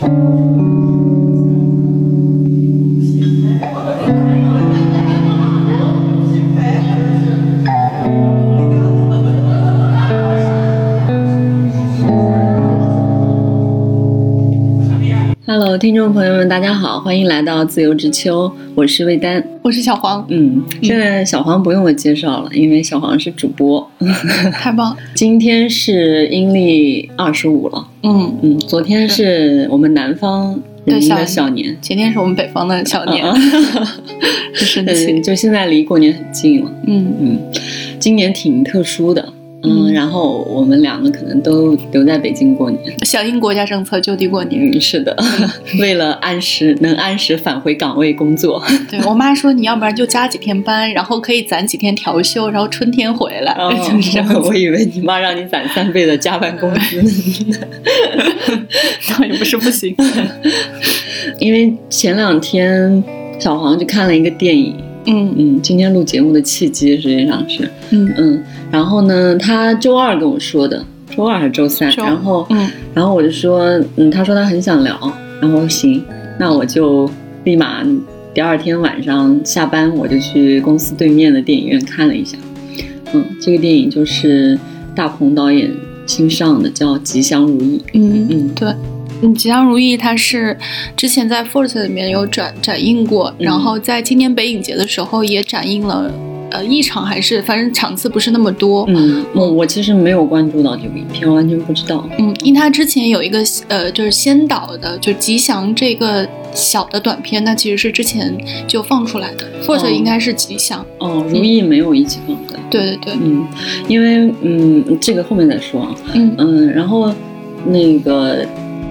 Hello，听众朋友们，大家好，欢迎来到自由之秋，我是魏丹，我是小黄，嗯，现在小黄不用我介绍了，因为小黄是主播，太棒了。今天是阴历二十五了，嗯。嗯，昨天是。我们南方人民的小年，前天是我们北方的小年，就 是，就现在离过年很近了，嗯。嗯，今年挺特殊的。嗯，然后我们两个可能都留在北京过年，响应国家政策就地过年。嗯，是的，为了按时能按时返回岗位工作。对我妈说，你要不然就加几天班，然后可以攒几天调休，然后春天回来。就是这样。我以为你妈让你攒三倍的加班工资，那也不是不行。因为前两天小黄去看了一个电影。嗯。嗯，今天录节目的契机实际上是，嗯。嗯，然后呢，他周二跟我说的，周二还是周三，然后嗯，然后我就说，嗯，他说他很想聊，然后行，那我就立马第二天晚上下班我就去公司对面的电影院看了一下，嗯，这个电影就是大鹏导演新上的，叫《吉祥如意》，嗯嗯，对。嗯，吉祥如意，它是之前在 Force 里面有展展映过，然后在今年北影节的时候也展映了，呃，一场还是反正场次不是那么多。嗯，我我其实没有关注到这个影片，完全不知道。嗯，因为它之前有一个呃，就是先导的，就吉祥这个小的短片，那其实是之前就放出来的。Force 应该是吉祥。哦，如意没有一起放出来。对对对。嗯，因为嗯，这个后面再说啊。嗯嗯，然后那个。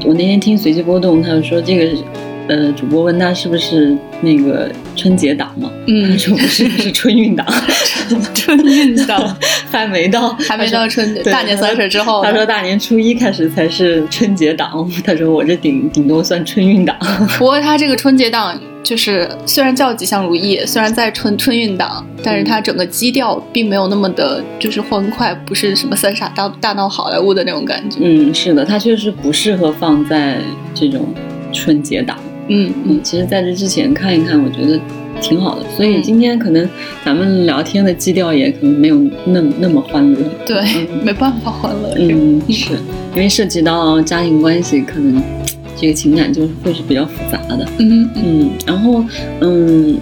我那天听随机波动，他就说这个，呃，主播问他是不是那个春节档嘛？嗯，他说不是，是春运档。春运档还没到，还没到春大年三十之后。他说大年初一开始才是春节档。他说我这顶顶多算春运档。不过他这个春节档就是虽然叫吉祥如意，虽然在春春运档，但是它整个基调并没有那么的，就是欢快，不是什么三傻大大闹好莱坞的那种感觉。嗯，是的，它确实不适合放在这种春节档。嗯嗯，其实在这之前看一看，我觉得挺好的。所以今天可能咱们聊天的基调也可能没有那么那么欢乐。对，没办法欢乐。嗯，是因为涉及到家庭关系，可能这个情感就会是比较复杂的。嗯嗯，然后嗯，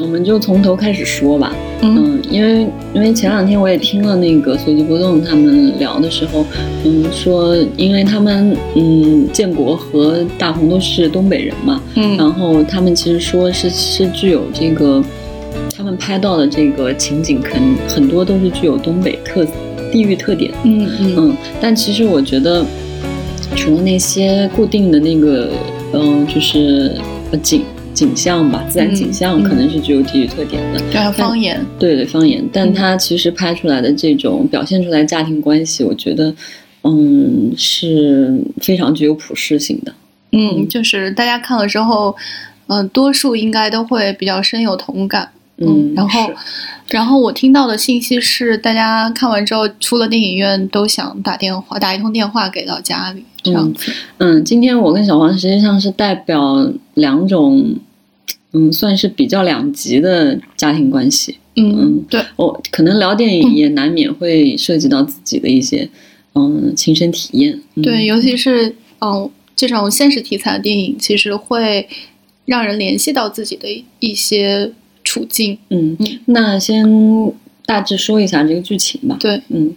我们就从头开始说吧。嗯，因为因为前两天我也听了那个随机波动他们聊的时候，嗯，说因为他们嗯建国和大红都是东北人嘛，嗯，然后他们其实说是是具有这个，他们拍到的这个情景，肯很多都是具有东北特地域特点，嗯嗯。嗯，但其实我觉得，除了那些固定的那个，嗯，就是景。景象吧，自然景象可能是具有地域特点的。对，方言。对对，方言。但它其实拍出来的这种表现出来家庭关系，我觉得，嗯，是非常具有普适性的。嗯，就是大家看了之后，嗯，多数应该都会比较深有同感。嗯，然后，然后我听到的信息是，大家看完之后出了电影院都想打电话，打一通电话给到家里这样子。嗯，今天我跟小黄实际上是代表两种，嗯，算是比较两极的家庭关系。嗯，对，我可能聊电影也难免会涉及到自己的一些嗯亲身体验。对，尤其是嗯这种现实题材的电影，其实会让人联系到自己的一些。处境，嗯，那先大致说一下这个剧情吧。对，嗯，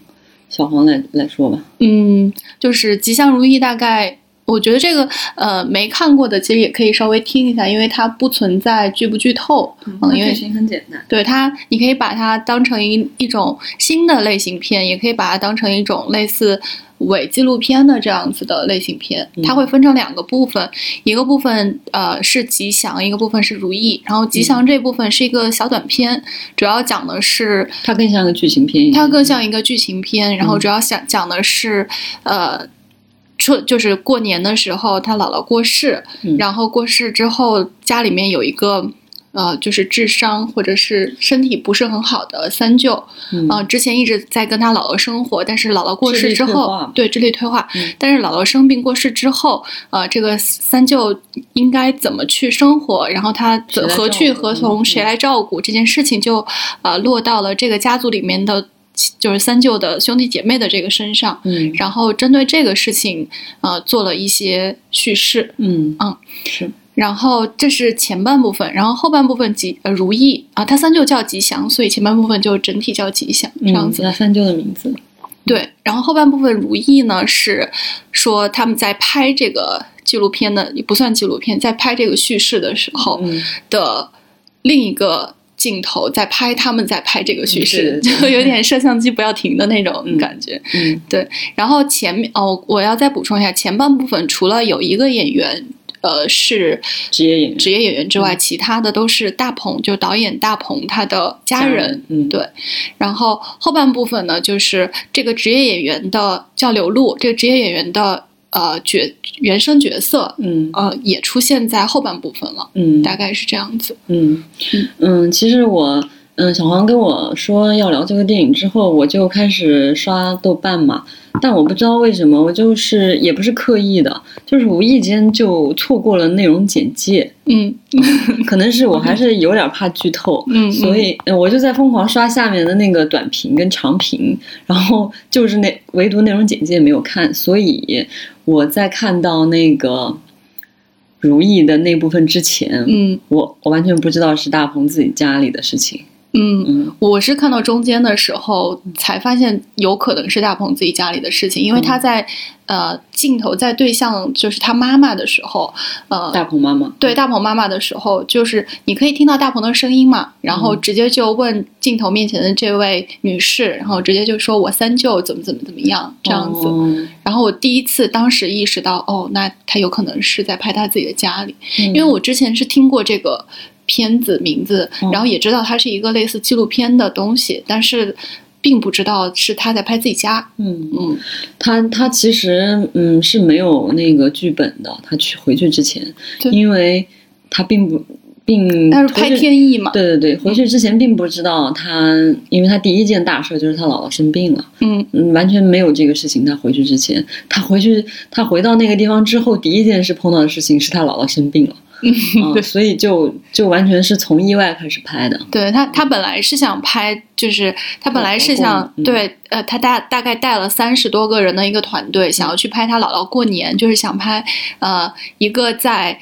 小黄来来说吧。嗯，就是吉祥如意，大概我觉得这个呃没看过的，其实也可以稍微听一下，因为它不存在剧不剧透。嗯，因为剧情很简单。对它，你可以把它当成一一种新的类型片，也可以把它当成一种类似。伪纪录片的这样子的类型片，它会分成两个部分，一个部分呃是吉祥，一个部分是如意。然后吉祥这部分是一个小短片，主要讲的是它更像个剧情片，它更像一个剧情片。然后主要想讲的是呃，春就是过年的时候，他姥姥过世，然后过世之后家里面有一个。呃，就是智商或者是身体不是很好的三舅，嗯呃，之前一直在跟他姥姥生活，但是姥姥过世之后化，对智力退化，嗯但是姥姥生病过世之后，呃，这个三舅应该怎么去生活，然后他何去何从，嗯谁来照顾这件事情就，呃，落到了这个家族里面的，就是三舅的兄弟姐妹的这个身上。嗯然后针对这个事情，呃，做了一些叙事。嗯嗯是然后这是前半部分，然后后半部分吉呃如意啊，他三舅叫吉祥，所以前半部分就整体叫吉祥这样子。嗯他三舅的名字，对，然后后半部分如意呢是说他们在拍这个纪录片的，也不算纪录片，在拍这个叙事的时候嗯的另一个镜头在拍他们在拍这个叙事，就有点摄像机不要停的那种嗯感觉。嗯然后前面哦，我要再补充一下，前半部分除了有一个演员。呃，是职业演员。职业演员之外，其他的都是大鹏，就导演大鹏他的家人。嗯。对。然后后半部分呢，就是这个职业演员的叫刘露，这个职业演员的呃角原生角色，嗯。呃，也出现在后半部分了，嗯。大概是这样子。嗯。嗯。嗯，其实我嗯，小黄跟我说要聊这个电影之后，我就开始刷豆瓣嘛，但我不知道为什么，我就是也不是刻意的，就是无意间就错过了内容简介，嗯可能是我还是有点怕剧透。嗯，所以呃我就在疯狂刷下面的那个短评跟长评，然后就是那唯独内容简介没有看，所以我在看到那个如意的那部分之前，嗯我我完全不知道是大鹏自己家里的事情。嗯，嗯。我是看到中间的时候才发现有可能是大鹏自己家里的事情，因为他在、呃镜头在对向就是他妈妈的时候，呃大鹏妈妈，对大鹏妈妈的时候，就是你可以听到大鹏的声音嘛，然后嗯。直接就问镜头面前的这位女士，然后直接就说我三舅怎么怎么怎么样这样子。哦。然后我第一次当时意识到，哦，那他有可能是在拍他自己的家里，因因为我之前是听过这个片子名字，嗯然后也知道它是一个类似纪录片的东西，但是并不知道是他在拍自己家。嗯，嗯他他其实嗯是没有那个剧本的，他去回去之前，因为他并不并他是拍天意嘛？对对对，回去之前并不知道他，因为他第一件大事就是他姥姥生病了，嗯嗯，完全没有这个事情。他回去之前，他回去，他回到那个地方之后，第一件事碰到的事情是他姥姥生病了，嗯，嗯，对。所以就就完全是从意外开始拍的，对他，他本来是想拍，就是他本来是想嗯对，呃，他大大概带了三十多个人的一个团队，想要去拍他姥姥过年，就是想拍呃一个在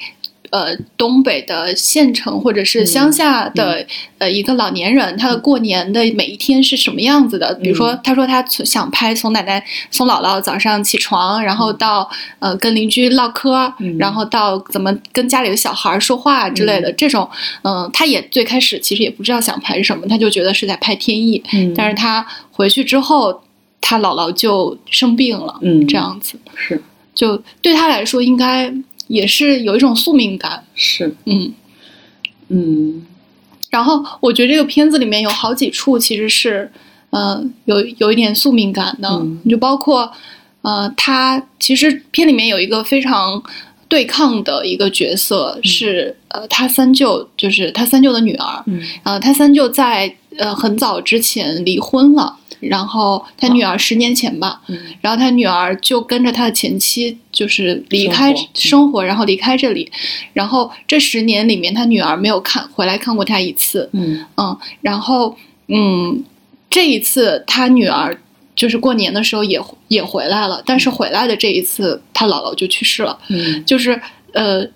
呃东北的县城或者是乡下的、呃一个老年人，他的过年的每一天是什么样子的？比如说，他说他从想拍从奶奶从姥姥早上起床，然后到呃跟邻居唠嗑，嗯。然后到怎么跟家里的小孩说话之类的、这种，嗯、他也最开始其实也不知道想拍什么，他就觉得是在拍天意，嗯。但是他回去之后，他姥姥就生病了，嗯。这样子，是。就对他来说应该也是有一种宿命感，是，嗯。嗯。然后我觉得这个片子里面有好几处其实是，呃，有有一点宿命感的，嗯。就包括，呃，他其实片里面有一个非常对抗的一个角色是，呃，他三舅，就是他三舅的女儿，嗯。呃，他三舅在呃很早之前离婚了，然后他女儿十年前吧，嗯。然后他女儿就跟着他的前妻，就是离开生活嗯。生活，然后离开这里，然后这十年里面，他女儿没有看回来看过他一次，嗯。嗯，然后嗯，这一次他女儿就是过年的时候也也回来了，但是回来的这一次，他姥姥就去世了，嗯。就是呃，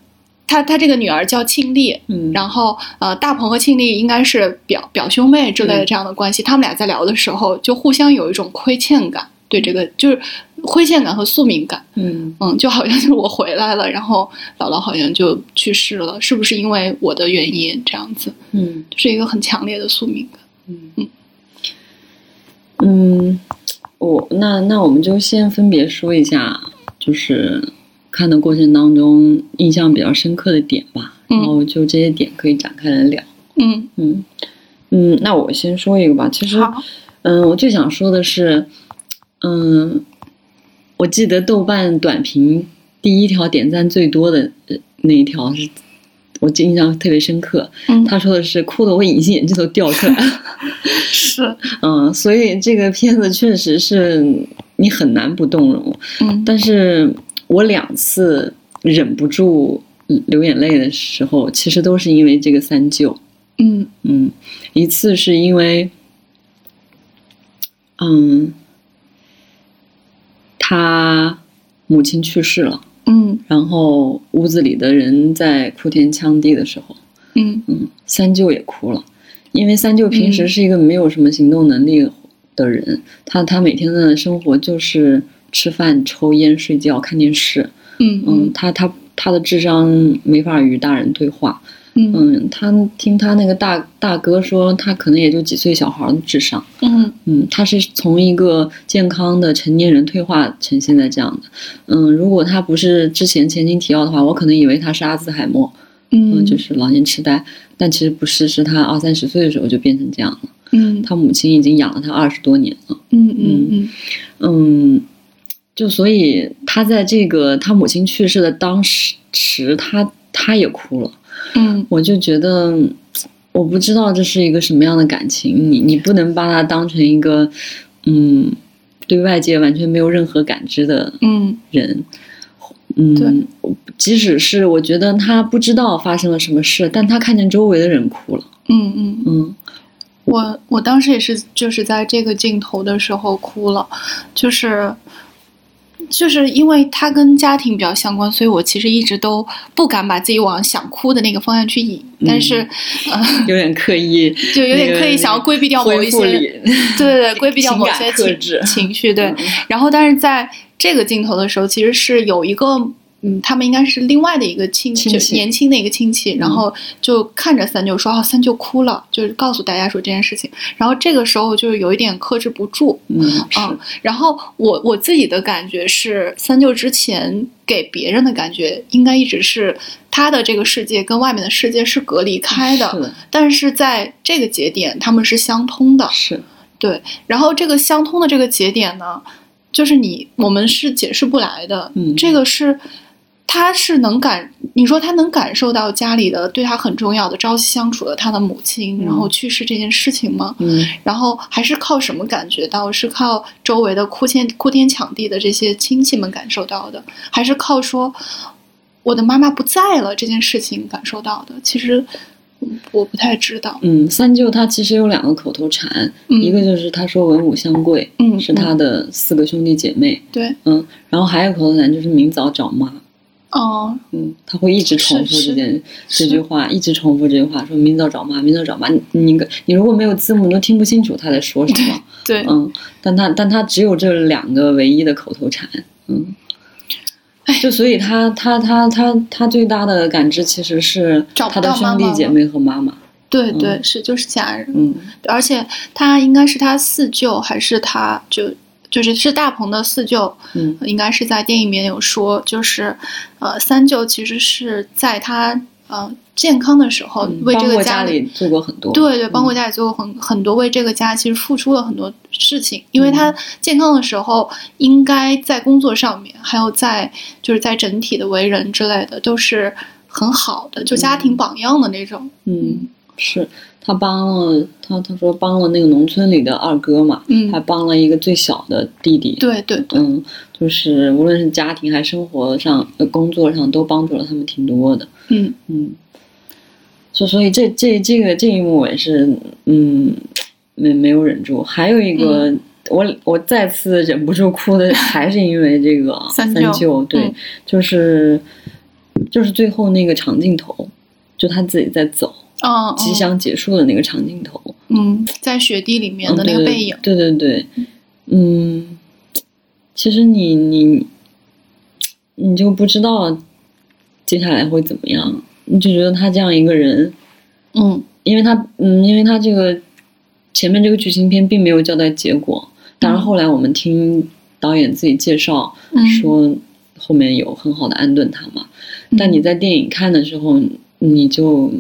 他他这个女儿叫庆丽，嗯，然后呃，大鹏和庆丽应该是表表兄妹之类的嗯这样的关系，他们俩在聊的时候就互相有一种亏欠感，对这个就是亏欠感和宿命感，嗯嗯，就好像就是我回来了，然后姥姥好像就去世了，是不是因为我的原因这样子，嗯就是一个很强烈的宿命感。嗯嗯，我那那我们就先分别说一下，就是看的过程当中印象比较深刻的点吧，嗯然后就这些点可以展开来聊。嗯嗯嗯，那我先说一个吧。其实，好，嗯，我最想说的是，嗯，我记得豆瓣短评第一条点赞最多的呃那一条是我印象特别深刻。嗯，他说的是哭的我隐形眼镜都掉出来了。是，嗯，所以这个片子确实是你很难不动容。嗯但是我两次忍不住流眼泪的时候，其实都是因为这个三舅。嗯。嗯，一次是因为，嗯，他母亲去世了，嗯。然后屋子里的人在哭天抢地的时候，嗯。嗯，三舅也哭了，因为三舅平时嗯。是一个没有什么行动能力的人，他他每天的生活就是吃饭、抽烟、睡觉、看电视，嗯嗯，他他他的智商没法与大人对话，嗯。嗯，他听他那个大大哥说，他可能也就几岁小孩的智商，嗯。嗯，他是从一个健康的成年人退化成现在这样的，嗯，如果他不是之前前情提要的话，我可能以为他是阿兹海默，嗯，嗯，就是老年痴呆，但其实不是，是他二三十岁的时候就变成这样了。嗯。他母亲已经养了他二十多年了，嗯嗯。嗯嗯，就所以他在这个他母亲去世的当时，他他也哭了。嗯。我就觉得，我不知道这是一个什么样的感情，你你不能把它当成一个，嗯，对外界完全没有任何感知的嗯。人，嗯，对。即使是我觉得他不知道发生了什么事，但他看见周围的人哭了，嗯嗯，嗯。我我当时也是就是在这个镜头的时候哭了，就是。就是因为它跟家庭比较相关，所以我其实一直都不敢把自己往想哭的那个方向去引，但是，呃，有点刻意，就有点刻意想要规避掉某一些，对对对，规避掉某些情情绪，对。然后，但是在这个镜头的时候，其实是有一个。嗯，他们应该是另外的一个亲戚，就年轻的一个亲戚，然后就看着三舅说：“哦，三舅哭了。”就是告诉大家说这件事情。然后这个时候就是有一点克制不住，嗯嗯。然后我我自己的感觉是，三舅之前给别人的感觉应该一直是他的这个世界跟外面的世界是隔离开的，的但是在这个节点他们是相通的，是对。然后这个相通的这个节点呢，就是你我们是解释不来的，嗯，这个是。他是能感，你说他能感受到家里的对他很重要的朝夕相处的他的母亲，嗯、然后去世这件事情吗？嗯，然后还是靠什么感觉到？是靠周围的哭天哭天抢地的这些亲戚们感受到的，还是靠说我的妈妈不在了这件事情感受到的？其实我不太知道。嗯，三舅他其实有两个口头禅，嗯、一个就是他说文武相贵，嗯，是他的四个兄弟姐妹，对，嗯，然后还有口头禅就是明早找妈。哦，嗯，他会一直重复这件这句话，一直重复这句话，说明早找妈，明早找妈。你你你如果没有字幕，你都听不清楚他在说什么。对，嗯，但他但他只有这两个唯一的口头禅，嗯，就所以他他他他他最大的感知其实是他的兄弟姐妹和妈妈。对对，是就是家人。嗯，而且他应该是他四舅，还是他就。就是是大鹏的四舅，嗯，应该是在电影里面有说，就是，呃，三舅其实是在他呃健康的时候为这个家里做过很多，对对，帮过家里做过很很多，为这个家其实付出了很多事情。因为他健康的时候，应该在工作上面，还有在就是在整体的为人之类的，都是很好的，就家庭榜样的那种。嗯，是。他帮了他，他说帮了那个农村里的二哥嘛，嗯，还帮了一个最小的弟弟，对对对，嗯，就是无论是家庭还生活上、工作上，都帮助了他们挺多的，嗯嗯，所所以这这这个这一幕我也是，嗯，没没有忍住。还有一个，嗯、我我再次忍不住哭的，还是因为这个三舅，对，嗯、就是就是最后那个长镜头，就他自己在走。哦，即将结束的那个长镜头，嗯，在雪地里面的那个背影，对对对，嗯，其实你你你就不知道接下来会怎么样，你就觉得他这样一个人，嗯，因为他嗯，因为他这个前面这个剧情片并没有交代结果，当然后来我们听导演自己介绍说后面有很好的安顿他嘛，嗯、但你在电影看的时候，你就。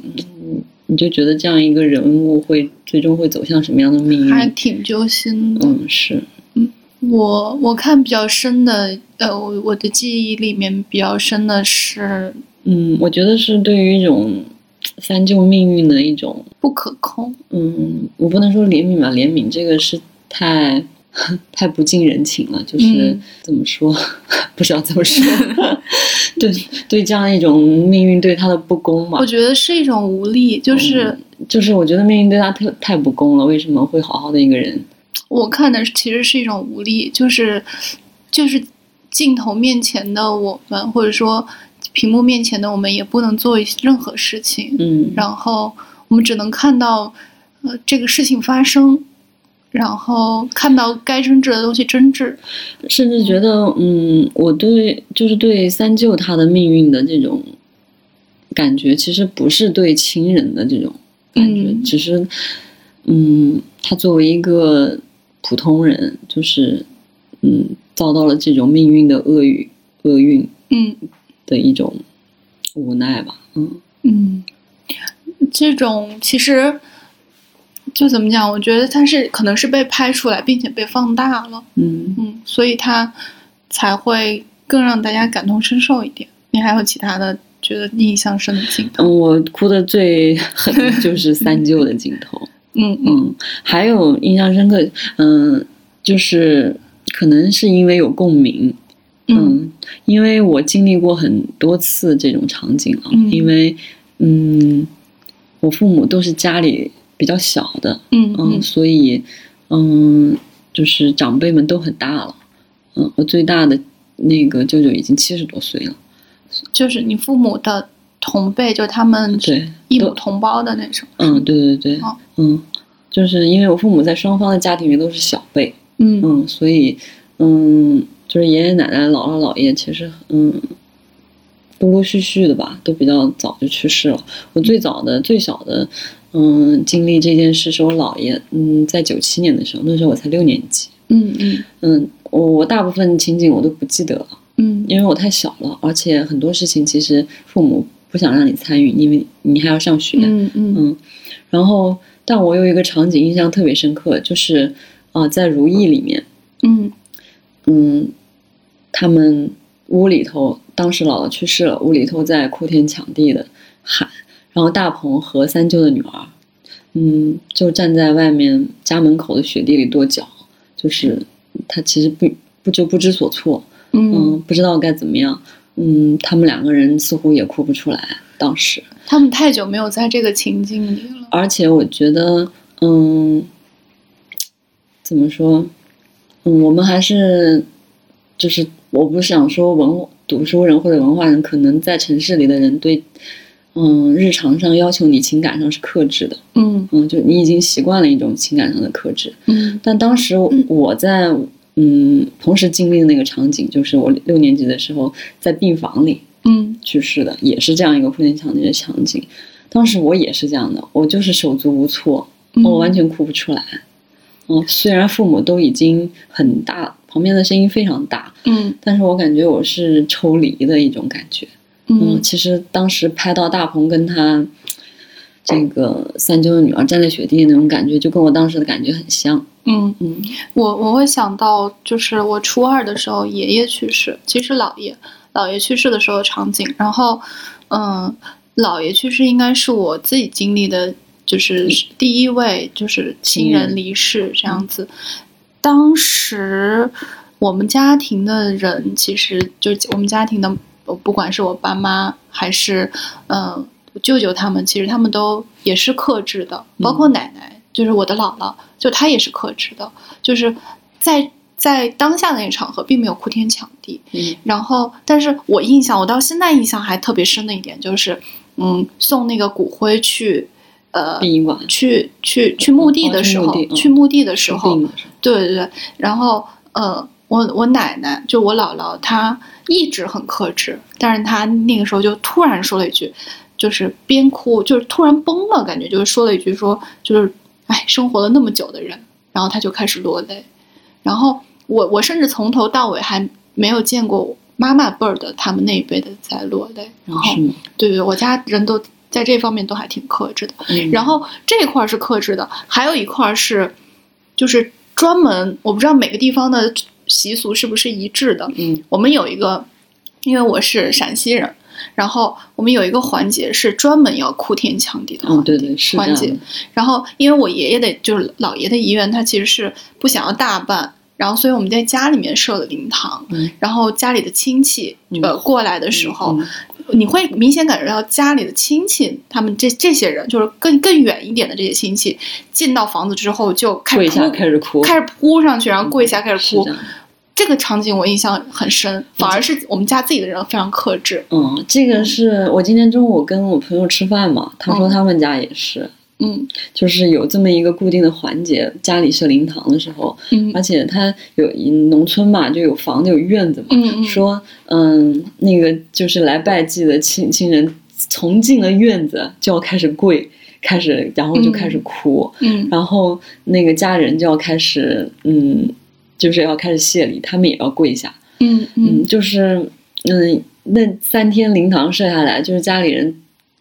你就觉得这样一个人物会最终会走向什么样的命运？还挺揪心的。嗯，是。嗯，我我看比较深的，呃，我我的记忆里面比较深的是，嗯，我觉得是对于一种三舅命运的一种，不可控。嗯，我不能说怜悯吧，怜悯这个是太 太不近人情了，就是、嗯。怎么说，不知道怎么说，对 对，这样一种命运对他的不公嘛我，觉得是一种无力，就是就是我觉得命运对他太太不公了，为什么会好好的一个人，我看的其实是一种无力，就是就是镜头面前的我们，或者说屏幕面前的我们，也不能做任何事情，嗯，然后我们只能看到呃这个事情发生，然后看到该争执的东西争执。甚至觉得，嗯，我对就是对三舅他的命运的这种感觉，其实不是对亲人的这种感觉，嗯只是，嗯，他作为一个普通人，就是，嗯，遭到了这种命运的厄运，厄运嗯的一种无奈吧，嗯嗯，这种其实就怎么讲？我觉得它是可能是被拍出来，并且被放大了。嗯。嗯，所以它才会更让大家感同身受一点。你还有其他的觉得印象深的镜头？嗯，我哭的最狠的 就是三舅的镜头。嗯嗯嗯，还有印象深刻，嗯，就是可能是因为有共鸣，嗯嗯，因为我经历过很多次这种场景啊，嗯因为嗯，我父母都是家里比较小的，嗯嗯，嗯所以嗯，就是长辈们都很大了，嗯，我最大的那个舅舅已经七十多岁了，就是你父母的同辈，就他们对，都异母同胞的那种。嗯，对对对，哦嗯，就是因为我父母在双方的家庭里都是小辈，嗯嗯，所以嗯，就是爷爷奶奶、姥姥姥爷，其实嗯，陆陆续续的吧，都比较早就去世了。我最早的、最小的，嗯，经历这件事是我姥爷，嗯，在九七年的时候，那时候我才六年级，嗯嗯。嗯，我我大部分情景我都不记得了，嗯。因为我太小了，而且很多事情其实父母不想让你参与，因为你还要上学，嗯嗯。嗯，然后，但我有一个场景印象特别深刻，就是啊、呃在《如意》里面，嗯。嗯，他们屋里头当时姥姥去世了，屋里头在哭天抢地的喊，然后大鹏和三舅的女儿，嗯，就站在外面家门口的雪地里跺脚，就是他其实不不就不知所措，嗯，嗯，不知道该怎么样，嗯，他们两个人似乎也哭不出来，当时。他们太久没有在这个情境里了。而且我觉得，嗯，怎么说，嗯，我们还是，就是我不是想说文读书人或者文化人，可能在城市里的人对，嗯，日常上要求你情感上是克制的，嗯嗯，就你已经习惯了一种情感上的克制。嗯但当时我在嗯同时经历的那个场景，就是我六年级的时候在病房里，嗯去世的，也是这样一个哭天抢地的场景。当时我也是这样的，我就是手足无措，嗯我完全哭不出来。嗯，虽然父母都已经很大，旁边的声音非常大，嗯但是我感觉我是抽离的一种感觉。嗯，嗯其实当时拍到大鹏跟他这个三舅的女儿站在雪地那种感觉，就跟我当时的感觉很像。嗯，嗯我我会想到，就是我初二的时候，爷爷去世，其实姥爷姥爷去世的时候的场景，然后嗯，姥爷去世应该是我自己经历的，就是第一位就是亲人离世这样子。当时我们家庭的人，其实就我们家庭的，不管是我爸妈还是嗯舅舅他们，其实他们都也是克制的，包括奶奶，就是我的姥姥，就她也是克制的，就是在在当下的那个场合，并没有哭天抢地。嗯。然后，但是我印象，我到现在印象还特别深的一点就是，嗯，送那个骨灰去，呃，殡仪馆去去去墓地的时候，哦去墓地的时候对对对，然后呃，我我奶奶就我姥姥，她一直很克制，但是他那个时候就突然说了一句，就是边哭就是突然崩了，感觉就是说了一句说就是哎，生活了那么久的人，然后他就开始落泪，然后我我甚至从头到尾还没有见过妈妈辈儿的他们那一辈的在落泪，然后？对对，我家人都在这方面都还挺克制的。嗯然后这一块儿是克制的，还有一块儿是，就是专门我不知道每个地方的习俗是不是一致的。嗯我们有一个，因为我是陕西人，然后我们有一个环节是专门要哭天抢地的环嗯，对对是环节。然后因为我爷爷的就是姥爷的遗愿，他其实是不想要大办，然后所以我们在家里面设了灵堂，嗯然后家里的亲戚嗯呃过来的时候，嗯你会明显感觉到家里的亲戚，他们这这些人就是更更远一点的这些亲戚，进到房子之后就开始哭开始哭，开始扑上去，然后跪下开始哭是这。个场景我印象很深，反而是我们家自己的人非常克制。嗯，这个是我今天中午跟我朋友吃饭嘛，他说嗯。他们家也是，嗯。就是有这么一个固定的环节，家里设灵堂的时候，嗯。而且他有农村嘛，就有房子有院子嘛，说嗯，那个就是来拜祭的亲亲人，从进了院子就要开始跪，开始然后就开始哭，嗯。然后那个家人就要开始嗯，就是要开始谢礼，他们也要跪下，嗯嗯，就是嗯，那三天灵堂设下来，就是家里人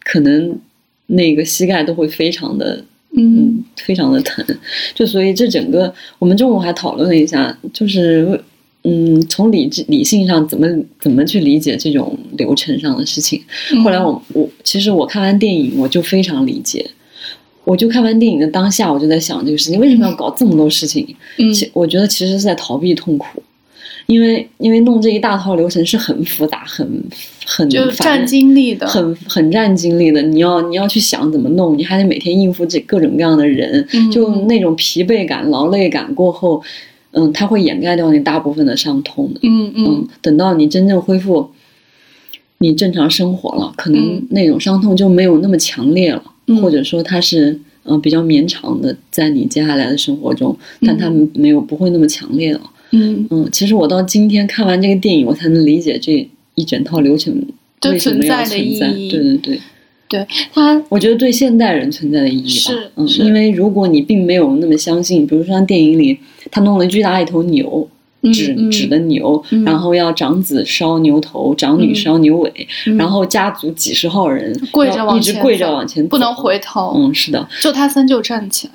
可能那个膝盖都会非常的嗯嗯，非常的疼。就所以这整个，我们中午还讨论了一下，就是嗯，从理智理性上怎么怎么去理解这种流程上的事情。嗯。后来我我其实我看完电影，我就非常理解。我就看完电影的当下，我就在想这个事情为什么要搞这么多事情？嗯其我觉得其实是在逃避痛苦，因为因为弄这一大套流程是很复杂、很很就是烦占精力的，很很占精力的。你要你要去想怎么弄，你还得每天应付这各种各样的人，嗯就那种疲惫感、劳累感过后，嗯，它会掩盖掉你大部分的伤痛的。嗯嗯嗯，等到你真正恢复你正常生活了，可能嗯那种伤痛就没有那么强烈了，嗯或者说它是嗯、呃比较绵长的，在你接下来的生活中，但它没有不会那么强烈了。嗯，嗯，其实我到今天看完这个电影，我才能理解这一整套流程为什么要存在的存在。意义对对对，对他，我觉得对现代人存在的意义吧。嗯，因为如果你并没有那么相信，比如说像电影里，他弄了巨大一头牛，嗯纸嗯。纸的牛，嗯。然后要长子烧牛头，长女嗯。烧牛尾，嗯。然后家族几十号人跪着往前一直跪着往前走，不能回头，嗯，是的，就他三舅站起来。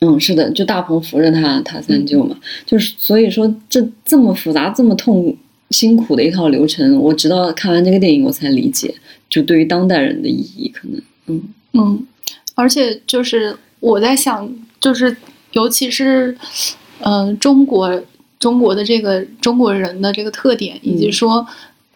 嗯，是的，就大鹏扶着他，他嗯三舅嘛，就是所以说这这么复杂、这么痛辛苦的一套流程，我直到看完这个电影我才理解，就对于当代人的意义，可能，嗯。嗯，而且就是我在想，就是尤其是，嗯、中国中国的这个中国人的这个特点，以及嗯说，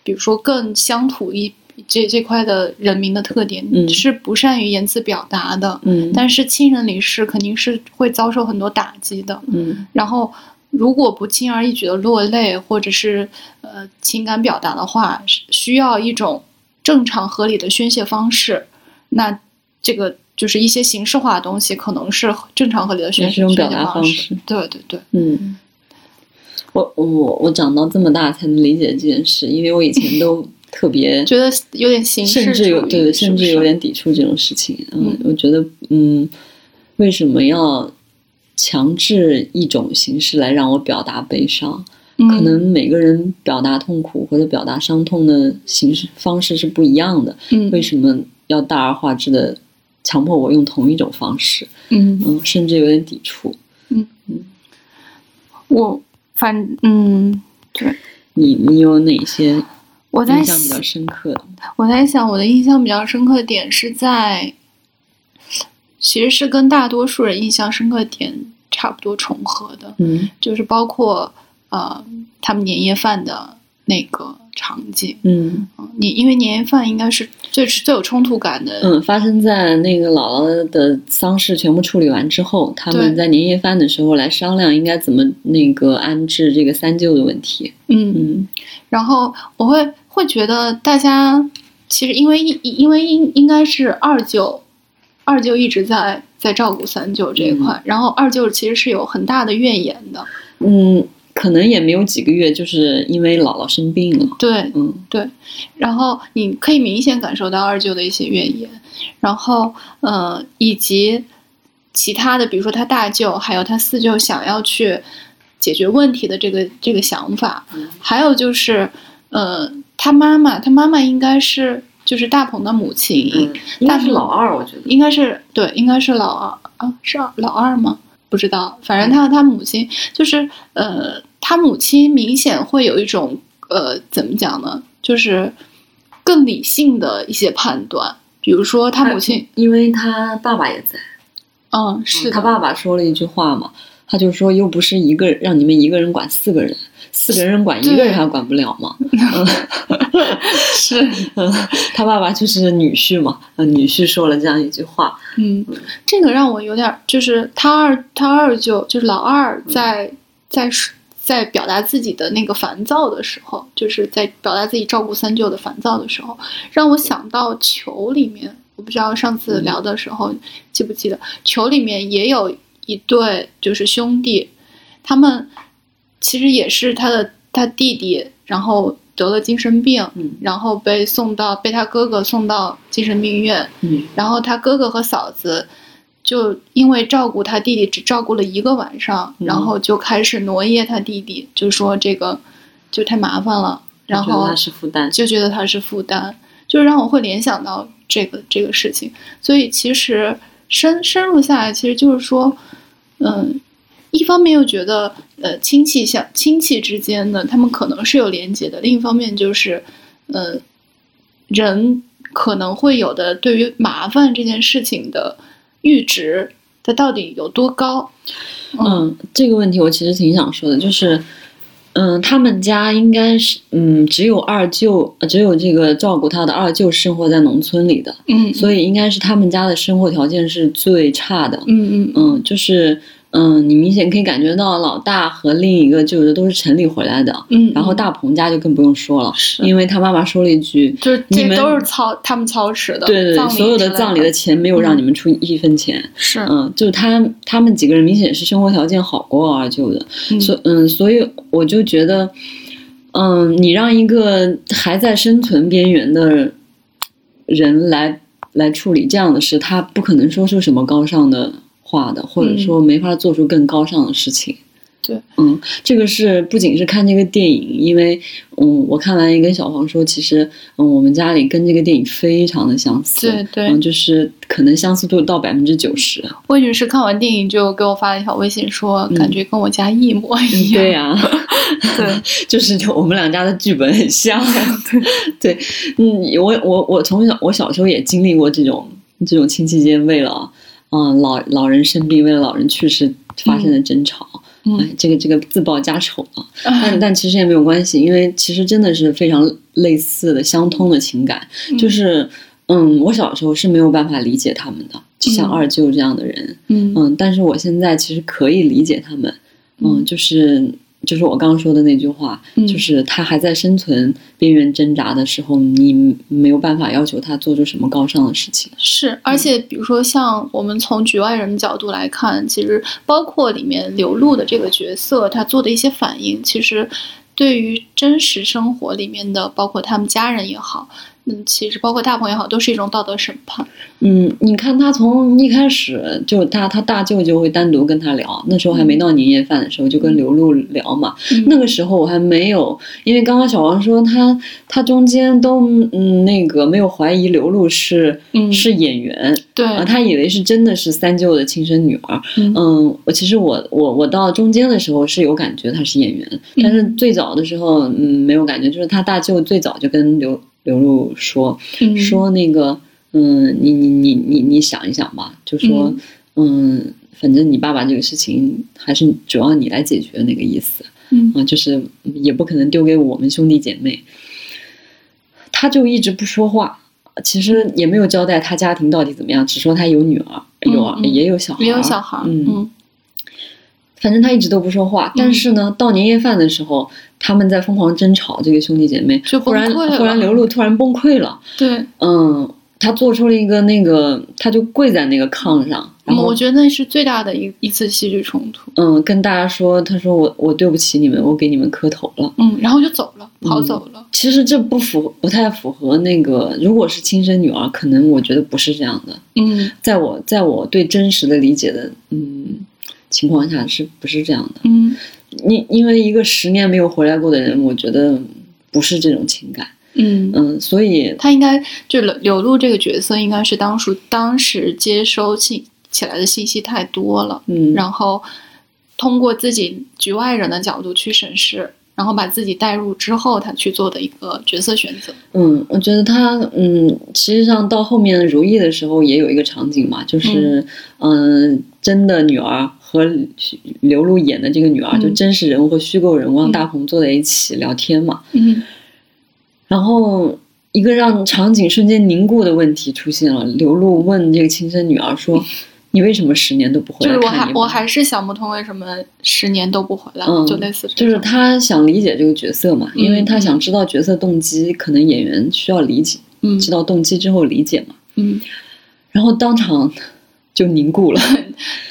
比如说更乡土一这这块的人民的特点，嗯是不善于言辞表达的。嗯，但是亲人离世肯定是会遭受很多打击的。嗯然后，如果不轻而易举的落泪，或者是呃情感表达的话，是需要一种正常合理的宣泄方式。那这个就是一些形式化的东西，可能是正常合理的宣泄宣泄方式。对对对，嗯，我我我长到这么大才能理解这件事，因为我以前都特别 觉得有点形式甚至有对，甚至有点抵触这种事情。嗯嗯，我觉得，嗯，为什么要强制一种形式来让我表达悲伤？可嗯能每个人表达痛苦或者表达伤痛的形式方式是不一样的。嗯为什么要大而化之的强迫我用同一种方式？嗯嗯，甚至有点抵触。嗯嗯我反嗯对。你你有哪些我在印象比较深刻的？我在想，我的印象比较深刻的点是在，其实是跟大多数人印象深刻的点差不多重合的，嗯就是包括呃他们年夜饭的那个场景。嗯。嗯，你因为年夜饭应该是最最有冲突感的，嗯，发生在那个姥姥的丧事全部处理完之后，他们在年夜饭的时候来商量应该怎么那个安置这个三舅的问题。嗯，嗯。然后我会会觉得大家其实因为因因为应应该是二舅，二舅一直在在照顾三舅这一块，然后二舅其实是有很大的怨言的，嗯，可能也没有几个月，就是因为姥姥生病了。对，嗯对，然后你可以明显感受到二舅的一些怨言，然后呃，以及其他的，比如说他大舅还有他四舅想要去解决问题的这个这个想法，嗯还有就是呃，他妈妈，他妈妈应该是就是大鹏的母亲，嗯，应该是老二，我觉得。应该是对，应该是老二啊，是二老二吗？不知道，反正他和他母亲就是呃，他母亲明显会有一种呃，怎么讲呢？就是更理性的一些判断，比如说他母亲，因为他爸爸也在，嗯，是的他爸爸说了一句话嘛，他就说又不是一个让你们一个人管四个人，四个人管一个人还管不了吗？是，嗯，他爸爸就是女婿嘛，呃女婿说了这样一句话，嗯，这个让我有点儿，就是他二他二舅就是老二在在在表达自己的那个烦躁的时候，就是在表达自己照顾三舅的烦躁的时候，让我想到球里面，我不知道上次聊的时候记不记得，球里面也有一对就是兄弟，他们其实也是他的他弟弟，然后得了精神病，嗯然后被送到被他哥哥送到精神病院，嗯。然后他哥哥和嫂子就因为照顾他弟弟只照顾了一个晚上，嗯。然后就开始挪揖他弟弟，就说这个就太麻烦了，然后觉得他是负担，就觉得他是负担，就是让我会联想到这个这个事情。所以其实深深入下来，其实就是说，嗯，一方面又觉得呃亲戚相亲戚之间呢，他们可能是有连接的；另一方面就是，呃，人可能会有的对于麻烦这件事情的阈值，它到底有多高？嗯，这个问题我其实挺想说的，就是，嗯，他们家应该是，嗯，只有二舅，呃只有这个照顾他的二舅生活在农村里的，嗯，所以应该是他们家的生活条件是最差的。嗯嗯嗯，就是，嗯，你明显可以感觉到老大和另一个舅舅都是城里回来的，嗯，然后大鹏家就更不用说了，是。因为他妈妈说了一句，就是你们都是操他们操持的，对对对，所有的葬礼的钱没有让你们出一分钱。是，嗯，就是他他们几个人明显是生活条件好过二舅的，嗯。所嗯，所以我就觉得，嗯，你让一个还在生存边缘的人来来处理这样的事，他不可能说出什么高尚的话的，或者说没法做出更高尚的事情。对，嗯，这个是不仅是看这个电影，因为嗯，我看完也跟小黄说，其实嗯，我们家里跟这个电影非常的相似，对对嗯，就是可能相似度到百分之九十。魏女士看完电影就给我发了一条微信说，感觉跟我家一模一样。对呀 对，就是就我们两家的剧本很像。对，嗯，我我我从小我小时候也经历过这种这种亲戚间为了嗯老老人生病，为了老人去世发生的争吵。嗯哎，这个这个自报家丑啊，但但其实也没有关系，因为其实真的是非常类似的、相通的情感。就是，嗯，我小时候是没有办法理解他们的，就像嗯二舅这样的人，嗯嗯，但是我现在其实可以理解他们，嗯，就是就是我刚刚说的那句话，嗯就是他还在生存边缘挣扎的时候，你没有办法要求他做出什么高尚的事情。是，而且比如说像我们从局外人的角度来看，其实包括里面刘露的这个角色，他做的一些反应，其实对于真实生活里面的，包括他们家人也好，嗯，其实包括大鹏也好，都是一种道德审判。嗯，你看他从一开始就他他大舅舅会单独跟他聊，那时候还没到年夜饭的时候，就跟刘露聊嘛。嗯那个时候我还没有，因为刚刚小王说他他中间都嗯那个没有怀疑刘露是、嗯是演员对，啊，他以为是真的是三舅的亲生女儿。嗯嗯，我其实我我我到中间的时候是有感觉他是演员，但是最早的时候嗯没有感觉，就是他大舅最早就跟刘刘露说，嗯。说那个，嗯，你你你你你想一想吧，就说，嗯。反正你爸爸这个事情还是主要你来解决那个意思嗯。啊，就是也不可能丢给我们兄弟姐妹。他就一直不说话，其实也没有交代他家庭到底怎么样，只说他有女儿，有也有小孩，也有小孩，嗯。嗯反正他一直都不说话，但是呢，到年夜饭的时候，他们在疯狂争吵，这个兄弟姐妹就忽然崩溃了忽然刘露突然崩溃了，对，嗯，他做出了一个那个，他就跪在那个炕上，然后嗯我觉得那是最大的一一次戏剧冲突。嗯跟大家说，他说我我对不起你们，我给你们磕头了。嗯，然后就走了，跑走了。其实这不符不太符合那个，如果是亲生女儿，可能我觉得不是这样的。嗯在我在我对真实的理解的嗯情况下，是不是这样的？嗯因因为一个十年没有回来过的人，我觉得不是这种情感。嗯，嗯，所以他应该就柳柳露这个角色，应该是当初当时接收信起来的信息太多了，嗯然后通过自己局外人的角度去审视，然后把自己带入之后，他去做的一个角色选择。嗯，我觉得他，嗯，实际上到后面如意的时候也有一个场景嘛，就是，嗯，真的女儿和刘露演的这个女儿，嗯。就真实人物和虚构人物大鹏坐在一起聊天嘛，嗯。然后一个让场景瞬间凝固的问题出现了，刘露问这个亲生女儿说：“你为什么十年都不回就是我来看你爸？”还我还是想不通为什么十年都不回来，嗯就类似就是种。他想理解这个角色嘛，因为嗯。他想知道角色动机，可能演员需要理解，嗯。知道动机之后理解嘛。嗯，然后当场就凝固了。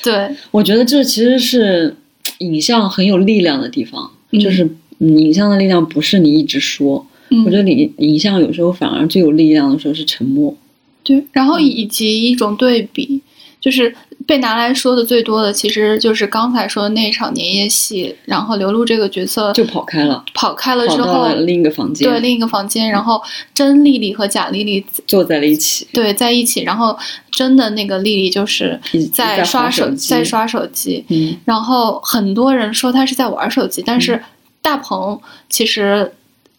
对，我觉得这其实是影像很有力量的地方，嗯。就是嗯影像的力量不是你一直说，嗯。我觉得影影像有时候反而最有力量的时候是沉默。对，然嗯。后以及一种对比，就是被拿来说的最多的，其实就是刚才说的那一场年夜戏，然后刘露这个角色就跑开了，跑开了之后跑到了，另一个房间，对另一个房间，然后真丽丽和假丽丽坐在了一起，对在一起，然后真的那个丽丽就是在刷刷手机，在，刷手机，嗯然后很多人说她是在玩手机，但是大鹏其实。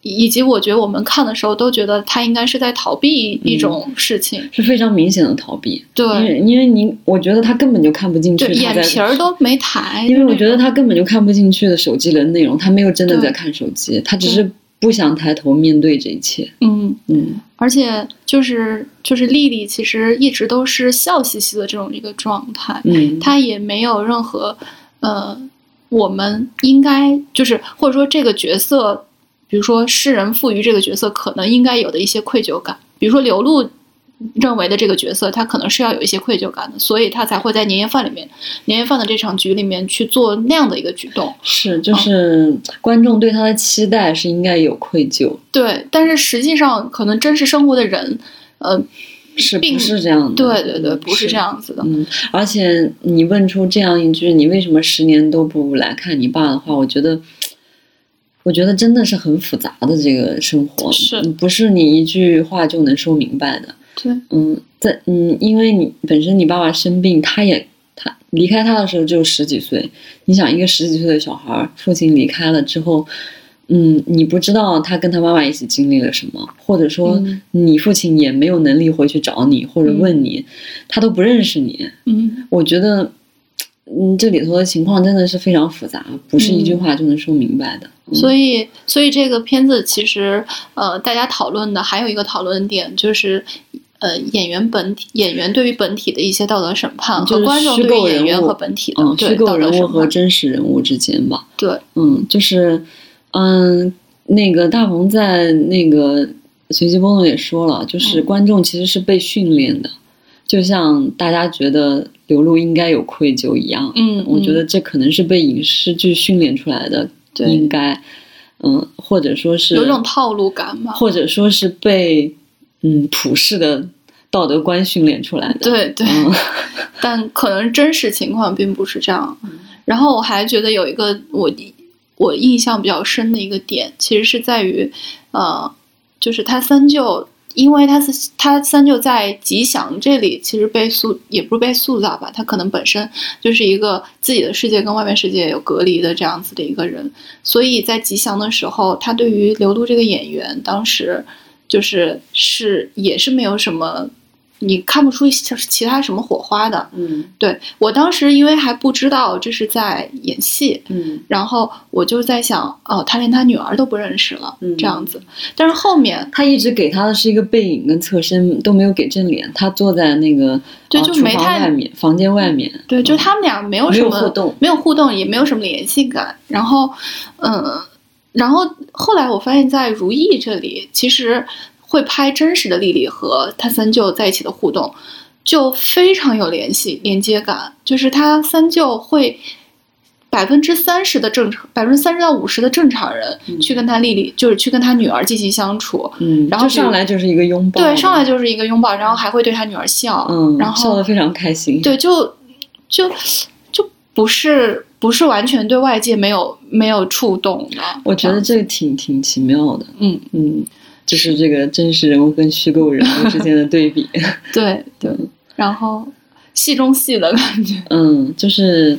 以及我觉得我们看的时候都觉得他应该是在逃避一种事情，是非常明显的逃避。对，因为因为你，我觉得他根本就看不进去眼皮儿都没抬。因为我觉得他根本就看不进去的手机的内容，他没有真的在看手机，他只是不想抬头面对这一切。嗯，嗯而且就是就是丽丽其实一直都是笑嘻嘻的这种一个状态，嗯，她也没有任何呃，我们应该就是或者说这个角色，比如说诗人赋予这个角色可能应该有的一些愧疚感，比如说刘露。认为的这个角色，他可能是要有一些愧疚感的，所以他才会在年夜饭里面，年夜饭的这场局里面去做那样的一个举动。是就是观众对他的期待是应该有愧疚，对，但是实际上可能真实生活的人，呃，是并不是这样的？对对对，嗯不是这。样子的。嗯，而且你问出这样一句“你为什么十年都不来看你爸”的话，我觉得，我觉得真的是很复杂的这个生活，是嗯不是你一句话就能说明白的。对，嗯，在嗯，因为你本身你爸爸生病，他也他离开他的时候只有十几岁。你想，一个十几岁的小孩儿，父亲离开了之后，嗯，你不知道他跟他妈妈一起经历了什么，或者说嗯你父亲也没有能力回去找你或者问你，他都不认识你。嗯，我觉得，嗯，这里头的情况真的是非常复杂，不是一句话就能说明白的。所以所以这个片子其实呃，大家讨论的还有一个讨论点就是。呃，演员本体演员对于本体的一些道德审判就观众对于演员和本体的嗯，虚构人物。和真实人物之间吧。对，嗯，就是，嗯，那个大鹏在那个随机波动也说了，就是嗯观众其实是被训练的，就像大家觉得刘露应该有愧疚一样。嗯，我觉嗯得这可能是被影视剧训练出来的，对应该，嗯，或者说是有种套路感吧。或者说是被嗯普世的道德观训练出来的。对对，嗯 但可能真实情况并不是这样。嗯然后我还觉得有一个我我印象比较深的一个点，其实是在于，呃，就是他三舅，因为他是他三舅在吉祥这里其实被塑也不是被塑造吧，他可能本身就是一个自己的世界跟外面世界有隔离的这样子的一个人，所以在吉祥的时候，他对于刘露这个演员当时就是是也是没有什么。你看不出其他什么火花的，嗯对我当时因为还不知道这是在演戏，嗯然后我就在想，哦，他连他女儿都不认识了，嗯这样子。但是后面，他一直给他的是一个背影跟侧身，都没有给正脸。他坐在那个对就没太房外面，房间外面。对，就他们俩没有什么有互动没有互动，也没有什么联系感。然后，嗯，然后后来我发现，在如意这里，其实会拍真实的丽丽和她三舅在一起的互动，就非常有联系连接感。就是他三舅会百分之三十的正常，百分之三十到五十的正常人、嗯去跟他丽丽，就是去跟他女儿进行相处。嗯，然后上来就是一个拥抱。对，上来就是一个拥抱，然后还会对他女儿笑，嗯，然后笑得非常开心。对，就就就不是不是完全对外界没有没有触动的。我觉得这个挺挺奇妙的。嗯，嗯，就是这个真实人物跟虚构人物之间的对比。对对，然后戏中戏的感觉。嗯，就是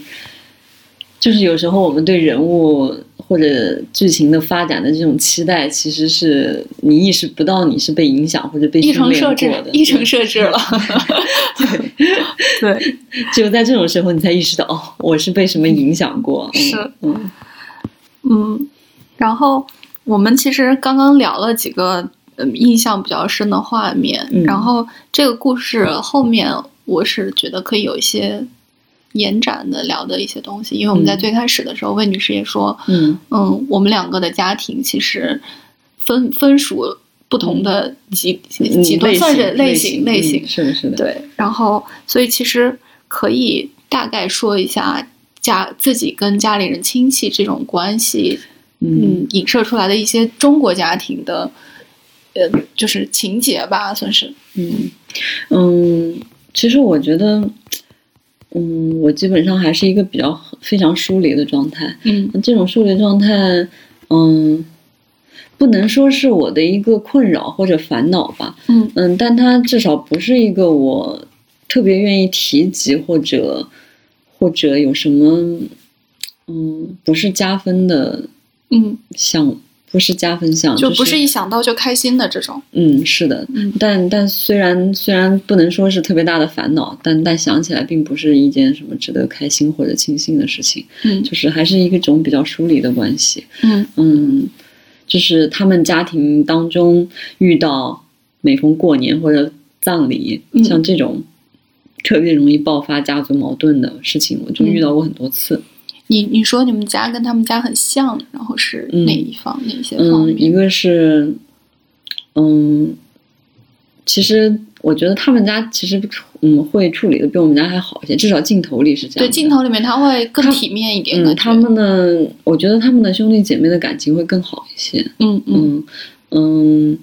就是有时候我们对人物或者剧情的发展的这种期待，其实是你意识不到你是被影响或者被一训练过成设置的，，一成设置了。对对，只有在这种时候，你才意识到哦，我是被什么影响过。嗯是，嗯嗯，然后我们其实刚刚聊了几个嗯印象比较深的画面，嗯。然后这个故事后面我是觉得可以有一些延展的聊的一些东西，因为我们在嗯最开始的时候，魏女士也说，嗯。嗯，我们两个的家庭其实分分属不同的极、嗯极端，算是类型类型，嗯是的，是的，对，然后所以其实可以大概说一下家自己跟家里人亲戚这种关系，嗯。嗯，影射出来的一些中国家庭的，呃，就是情节吧，算是，嗯嗯，其实我觉得，嗯，我基本上还是一个比较非常疏离的状态。嗯。这种疏离状态，嗯，不能说是我的一个困扰或者烦恼吧，嗯。嗯，但它至少不是一个我特别愿意提及或者或者有什么，嗯，不是加分的嗯，想，不是加分项，就就不是一想到就开心的这种，嗯，是的，嗯但但虽然虽然不能说是特别大的烦恼，但但想起来并不是一件什么值得开心或者庆幸的事情，嗯就是还是一种比较疏离的关系。嗯嗯，就是他们家庭当中遇到每逢过年或者葬礼，嗯像这种特别容易爆发家族矛盾的事情，我就遇到过很多次。你你说你们家跟他们家很像，然后是嗯哪一方、哪些方嗯，面？一个是，嗯，其实我觉得他们家其实嗯会处理的比我们家还好一些，至少镜头里是这样。对镜头里面他会更体面一点，嗯，他们的我觉得他们的兄弟姐妹的感情会更好一些。嗯嗯嗯嗯，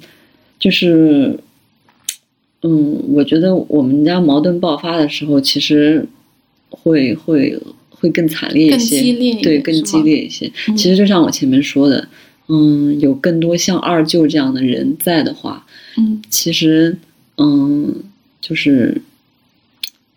就是嗯，我觉得我们家矛盾爆发的时候，其实会会会更惨烈一更些，激烈一对，更激烈一些。嗯。其实就像我前面说的，嗯，有更多像二舅这样的人在的话，嗯。其实嗯，就是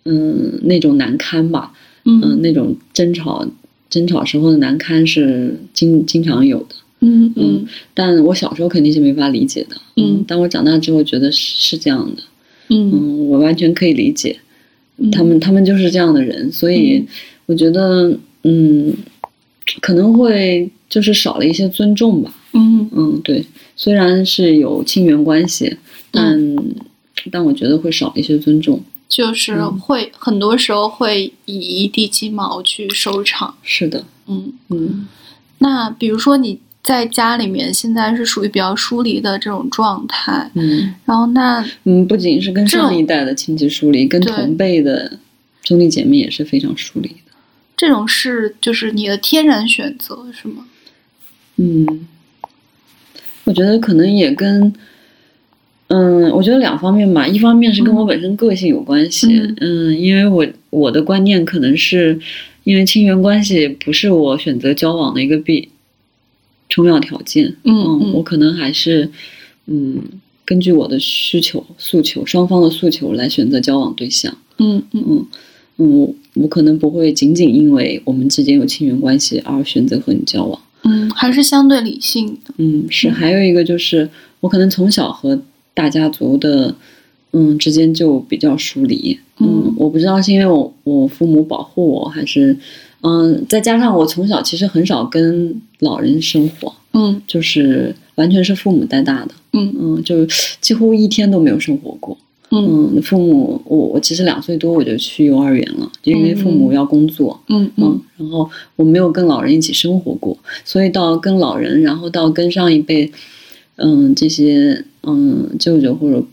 嗯那种难堪吧，嗯，嗯那种争吵争吵时候的难堪是经经常有的。嗯嗯。但我小时候肯定是没法理解的，嗯但我长大之后觉得是是这样的，嗯。嗯，我完全可以理解，嗯。他们他们就是这样的人，所以嗯我觉得，嗯，可能会就是少了一些尊重吧，嗯嗯，对，虽然是有亲缘关系，但、但我觉得会少一些尊重，就是嗯。会、很多时候会以一地鸡毛去收场。是的，嗯，嗯。那比如说你在家里面现在是属于比较疏离的这种状态，嗯。然后那嗯，不仅是跟上一代的亲戚疏离，跟同辈的兄弟姐妹也是非常疏离的。这种是就是你的天然选择是吗？嗯，我觉得可能也跟，嗯，我觉得两方面吧。一方面是跟我本身个性有关系，嗯嗯因为我我的观念可能是因为亲缘关系不是我选择交往的一个必重要条件，嗯嗯我可能还是嗯根据我的需求诉求双方的诉求来选择交往对象，嗯嗯嗯嗯，我可能不会仅仅因为我们之间有亲缘关系而选择和你交往。嗯，还是相对理性的。嗯，是，嗯还有一个就是，我可能从小和大家族的，嗯，之间就比较疏离。嗯我不知道是因为我我父母保护我，还是，嗯，再加上我从小其实很少跟老人生活，嗯就是完全是父母带大的，嗯嗯，就几乎一天都没有生活过。嗯嗯，父母，我我其实两岁多我就去幼儿园了，因为父母嗯要工作。嗯嗯嗯，然后我没有跟老人一起生活过，所以到跟老人，然后到跟上一辈，嗯，这些嗯舅舅或者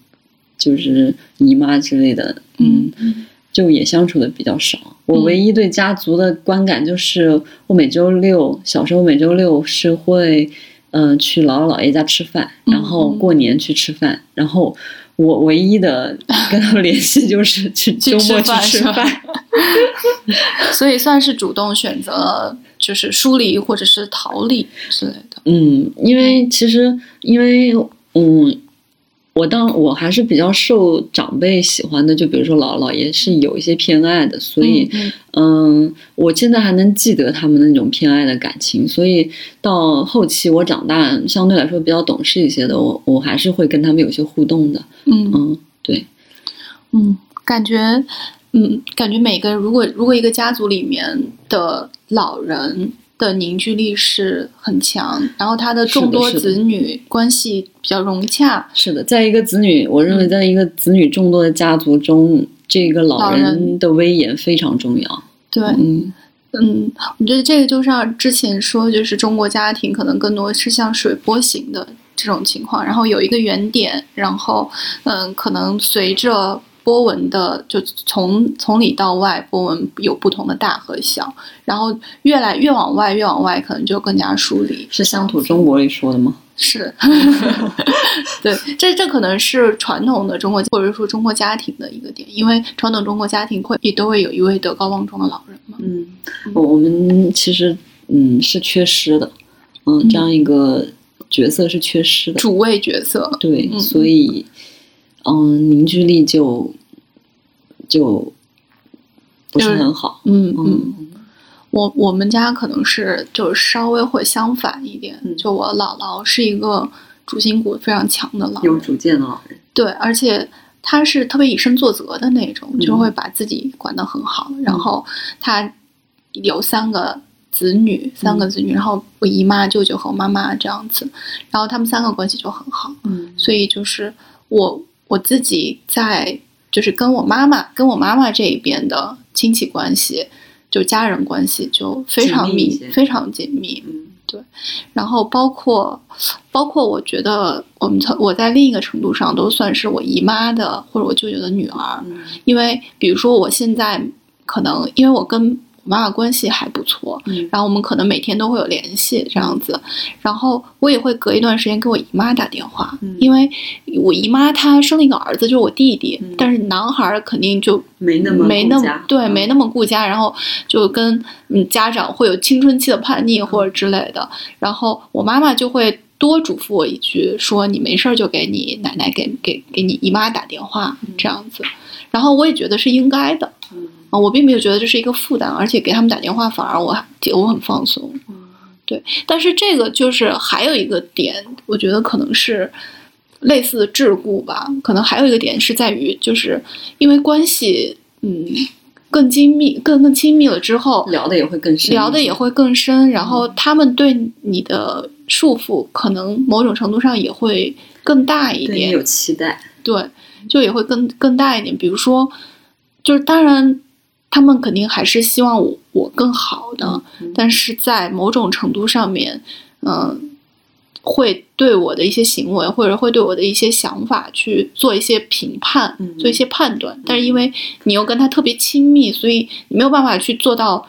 就是姨妈之类的，嗯，嗯就也相处的比较少。我唯一对家族的观感就是，我每周六小时候每周六是会，嗯、去姥姥姥爷家吃饭，然后嗯过年去吃饭，然后。我唯一的 跟他们联系就是去去周末去吃饭，所以算是主动选择就是疏离或者是逃离之类的。嗯，因为其实因为嗯，我当我还是比较受长辈喜欢的，就比如说姥姥姥爷是有一些偏爱的，所以嗯嗯，我现在还能记得他们那种偏爱的感情，所以到后期我长大，相对来说比较懂事一些的，我我还是会跟他们有些互动的。嗯嗯，对，嗯，感觉，嗯，感觉每个如果如果一个家族里面的老人的凝聚力是很强，然后他的众多子女关系比较融洽，是的，在一个子女，我认为嗯。在一个子女众多的家族中，这个老老人人的威严非常重要。对，嗯，嗯，我觉得这个就像之前说，就是中国家庭可能更多是像水波形的这种情况，然后有一个原点，然后嗯，可能随着波纹的就从从里到外，波纹有不同的大和小，然后越来越往外，越往外可能就更加疏离。是乡土中国里说的吗？是，对，这这可能是传统的中国或者说中国家庭的一个点，因为传统中国家庭会也都会有一位德高望重的老人嘛。嗯，我我们其实嗯是缺失的，嗯，嗯这样一个角色是缺失的。主位角色，对，嗯所以嗯凝聚力就就不是很好。嗯嗯，嗯我我们家可能是就是稍微会相反一点，嗯就我姥姥是一个主心骨非常强的老人，有主见的老人。对，而且她是特别以身作则的那种，嗯就会把自己管得很好。然后她有三个子女，三嗯个子女，然后我姨妈、舅舅和我妈妈这样子，然后他们三个关系就很好。嗯所以就是我我自己在就是跟我妈妈跟我妈妈这一边的亲戚关系，就家人关系就非常密非常紧密。嗯然后包括包括我觉得我们从我在另一个程度上都算是我姨妈的或者我舅舅的女儿，嗯因为比如说我现在可能因为我跟我妈妈关系还不错，嗯。然后我们可能每天都会有联系这样子，然后我也会隔一段时间给我姨妈打电话，嗯因为我姨妈她生了一个儿子，就是我弟弟，嗯。但是男孩儿肯定就没那么没那么对，嗯。没那么顾家，然后就跟嗯家长会有青春期的叛逆或者之类的，然后我妈妈就会多嘱咐我一句，说你没事儿就给你奶奶给给给你姨妈打电话这样子，然后我也觉得是应该的。我并没有觉得这是一个负担，而且给他们打电话反而我还我很放松。对，但是这个就是还有一个点，我觉得可能是类似的桎梏吧。可能还有一个点是在于，就是因为关系嗯更精密、更更亲密了之后，聊的也会更深，聊的也会更深，然后他们对你的束缚可能某种程度上也会更大一点。有期待。对，就也会更更大一点。比如说，就是当然，他们肯定还是希望我我更好的，嗯但是在某种程度上面，嗯、会对我的一些行为或者会对我的一些想法去做一些评判，嗯做一些判断。但是因为你又跟他特别亲密，所以你没有办法去做到。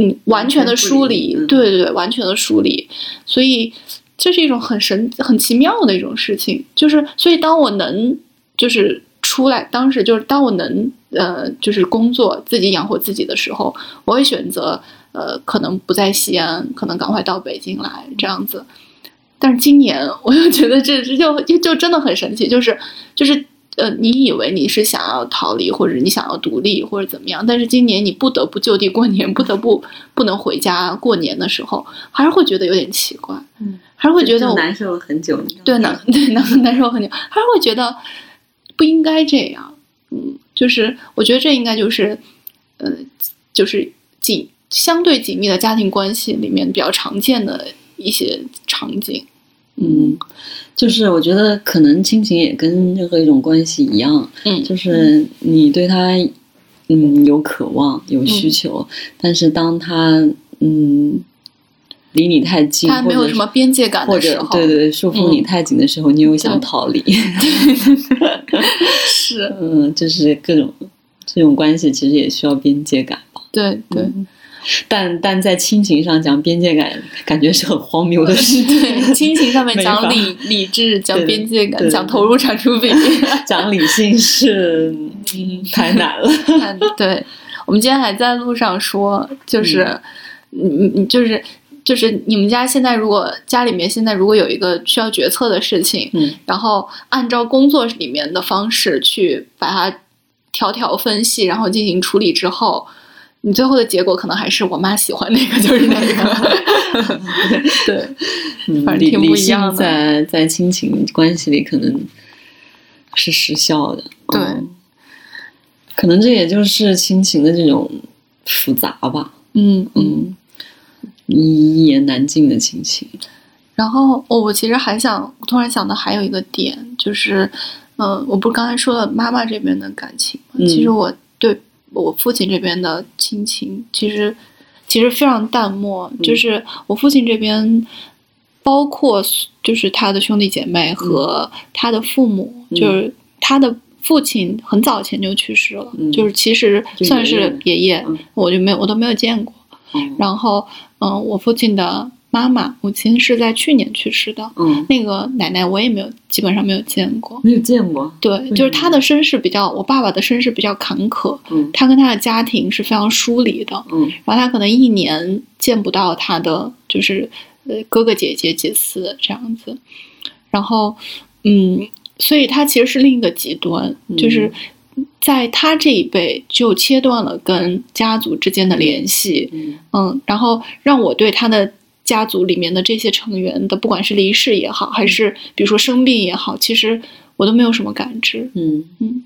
嗯，完全的梳理，完全不理嗯对对对，完全的梳理，所以这是一种很神、很奇妙的一种事情。就是，所以当我能就是出来，当时就是当我能呃，就是工作自己养活自己的时候，我会选择呃，可能不在西安，可能赶快到北京来这样子。但是今年我又觉得这这就就就真的很神奇，就是就是呃，你以为你是想要逃离，或者你想要独立，或者怎么样，但是今年你不得不就地过年，不得不不能回家过年的时候，还是会觉得有点奇怪，嗯，还是会觉得我难受了很久。对难对难难受很久，还是会觉得不应该这样。嗯，就是我觉得这应该就是，呃，就是紧相对紧密的家庭关系里面比较常见的一些场景。嗯，就是我觉得可能亲情也跟任何一种关系一样，嗯，就是你对他嗯有渴望有需求，但是当他嗯离你太近，他没有什么边界感的时候，对对对束缚你嗯太紧的时候，你又想逃离，是，嗯，就是各种这种关系其实也需要边界感吧。对对。嗯但但在亲情上讲边界感，感觉是很荒谬的事。对，亲情上面讲理理智，讲边界感，讲投入产出比。讲理性是嗯。太难了。嗯对，我们今天还在路上说，就是，嗯。你你你就是就是你们家现在如果家里面现在如果有一个需要决策的事情，嗯然后按照工作里面的方式去把它条条分析，然后进行处理之后，你最后的结果可能还是我妈喜欢那个就是那个。对，嗯反正挺不一样的在在亲情关系里可能是失效的。对嗯可能这也就是亲情的这种复杂吧。嗯嗯。嗯，一言难尽的亲情。然后我我其实还想，突然想到还有一个点，就是，嗯、我不是刚才说了妈妈这边的感情吗？嗯其实我对我父亲这边的亲情，其实其实非常淡漠。嗯就是我父亲这边，包括就是他的兄弟姐妹和他的父母，嗯就是他的父亲很早前就去世了，嗯就是其实算是爷爷我就没有我都没有见过。嗯然后，嗯、我父亲的妈妈、母亲是在去年去世的。嗯，那个奶奶我也没有，基本上没有见过。没有见过。对，就是她的身世比较，我爸爸的身世比较坎坷，嗯他跟他的家庭是非常疏离的。嗯然后他可能一年见不到他的就是呃哥哥姐姐几次这样子，然后嗯，所以他其实是另一个极端，嗯就是在他这一辈就切断了跟家族之间的联系，嗯嗯，然后让我对他的家族里面的这些成员的，不管是离世也好，还是比如说生病也好，其实我都没有什么感知。嗯嗯，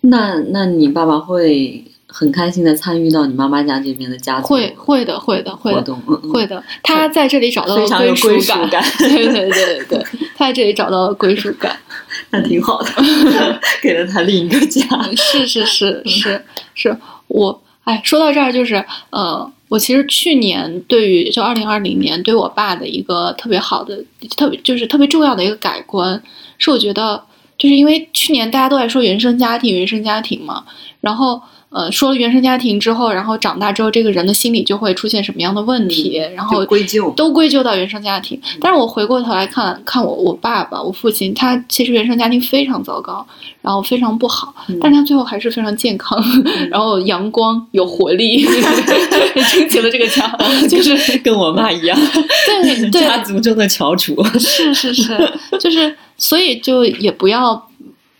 那那你爸爸会很开心的参与到你妈妈家这边的家族会会的，会的，会的，会的。他在这里找到了非常有归归属感，感 对对对对对，他在这里找到了归属感。那挺好的，给了他另一个家。是是是是是，我哎，说到这儿就是呃，我其实去年对于就二零二零年对我爸的一个特别好的、特别就是特别重要的一个改观，是我觉得就是因为去年大家都在说原生家庭、原生家庭嘛，然后。呃，说了原生家庭之后，然后长大之后，这个人的心理就会出现什么样的问题，然后归咎都归咎到原生家庭。但是我回过头来看看我我爸爸，我父亲，他其实原生家庭非常糟糕，然后非常不好，嗯但是他最后还是非常健康，然后阳光有活力，撑起了这个家，就是跟我妈一样，对对家族中的翘楚。是是是，就是所以就也不要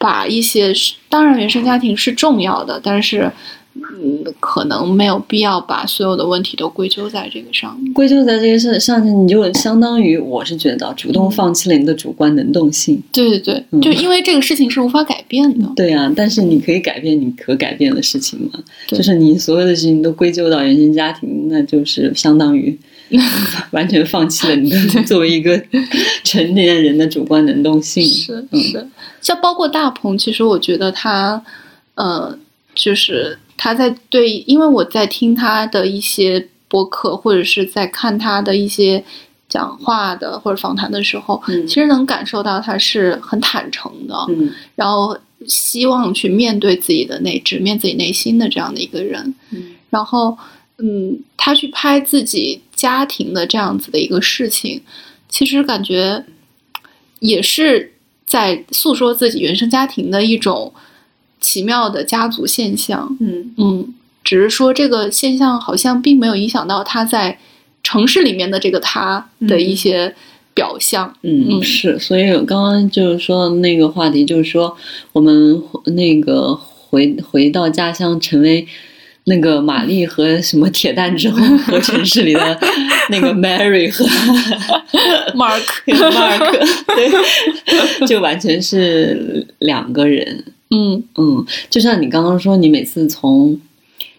把一些，当然原生家庭是重要的，但是嗯，可能没有必要把所有的问题都归咎在这个上面。归咎在这个事上面，你就相当于我是觉得主动放弃了你的主观能动性。对对对，嗯就因为这个事情是无法改变的。对啊，但是你可以改变你可改变的事情嘛，就是你所有的事情都归咎到原生家庭，那就是相当于 完全放弃了你的 作为一个成年人的主观能动性。是嗯。是，像包括大鹏，其实我觉得他，呃，就是他在对，因为我在听他的一些播客，或者是在看他的一些讲话的或者访谈的时候，嗯。其实能感受到他是很坦诚的，嗯。然后希望去面对自己的内，直面自己内心的这样的一个人。嗯。然后，嗯，他去拍自己家庭的这样子的一个事情，其实感觉也是在诉说自己原生家庭的一种奇妙的家族现象。嗯嗯，只是说这个现象好像并没有影响到他在城市里面的这个他的一些表象。嗯，嗯是，所以我刚刚就是说的那个话题，就是说我们那个回回到家乡，成为那个玛丽和什么铁蛋之后，和城市里的那个 Mary 和 Mark，Mark，对，就完全是两个人。嗯嗯，就像你刚刚说，你每次从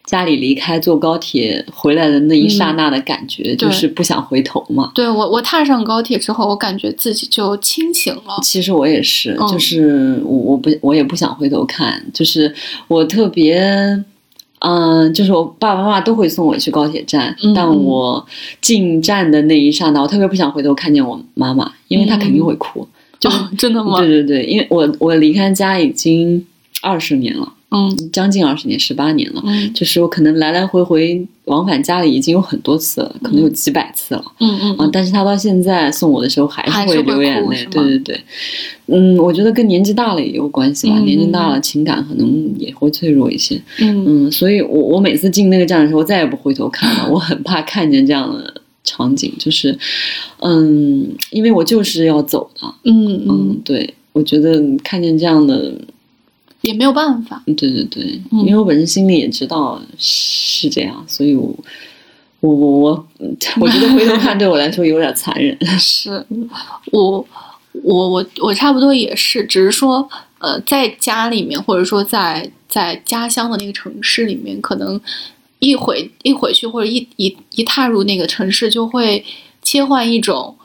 家里离开坐高铁回来的那一刹那的感觉，就是不想回头嘛。对我，我踏上高铁之后，我感觉自己就清醒了。其实我也是，嗯就是我我不我也不想回头看，就是我特别，嗯、就是我爸爸妈妈都会送我去高铁站，嗯但我进站的那一刹那，我特别不想回头看见我妈妈，因为她肯定会哭。就、哦，真的吗？对对对，因为我我离开家已经二十年了，嗯。将近二十年，十八年了。嗯。就是我可能来来回回往返家里已经有很多次了，可能有几百次了。嗯嗯啊，但是他到现在送我的时候还是会流眼泪对对对，嗯，我觉得跟年纪大了也有关系吧，嗯。年纪大了情感可能也会脆弱一些，嗯。嗯，所以我我每次进那个站的时候，我再也不回头看了，我很怕看见这样的场景，就是，嗯，因为我就是要走的，嗯嗯，嗯，对，我觉得看见这样的，也没有办法。对对对，嗯因为我本身心里也知道是这样，所以我。我我我，嗯我觉得回头看对我来说有点残忍。是我我我我差不多也是，只是说呃，在家里面或者说在在家乡的那个城市里面，可能一回一回去或者一一一踏入那个城市，就会切换一种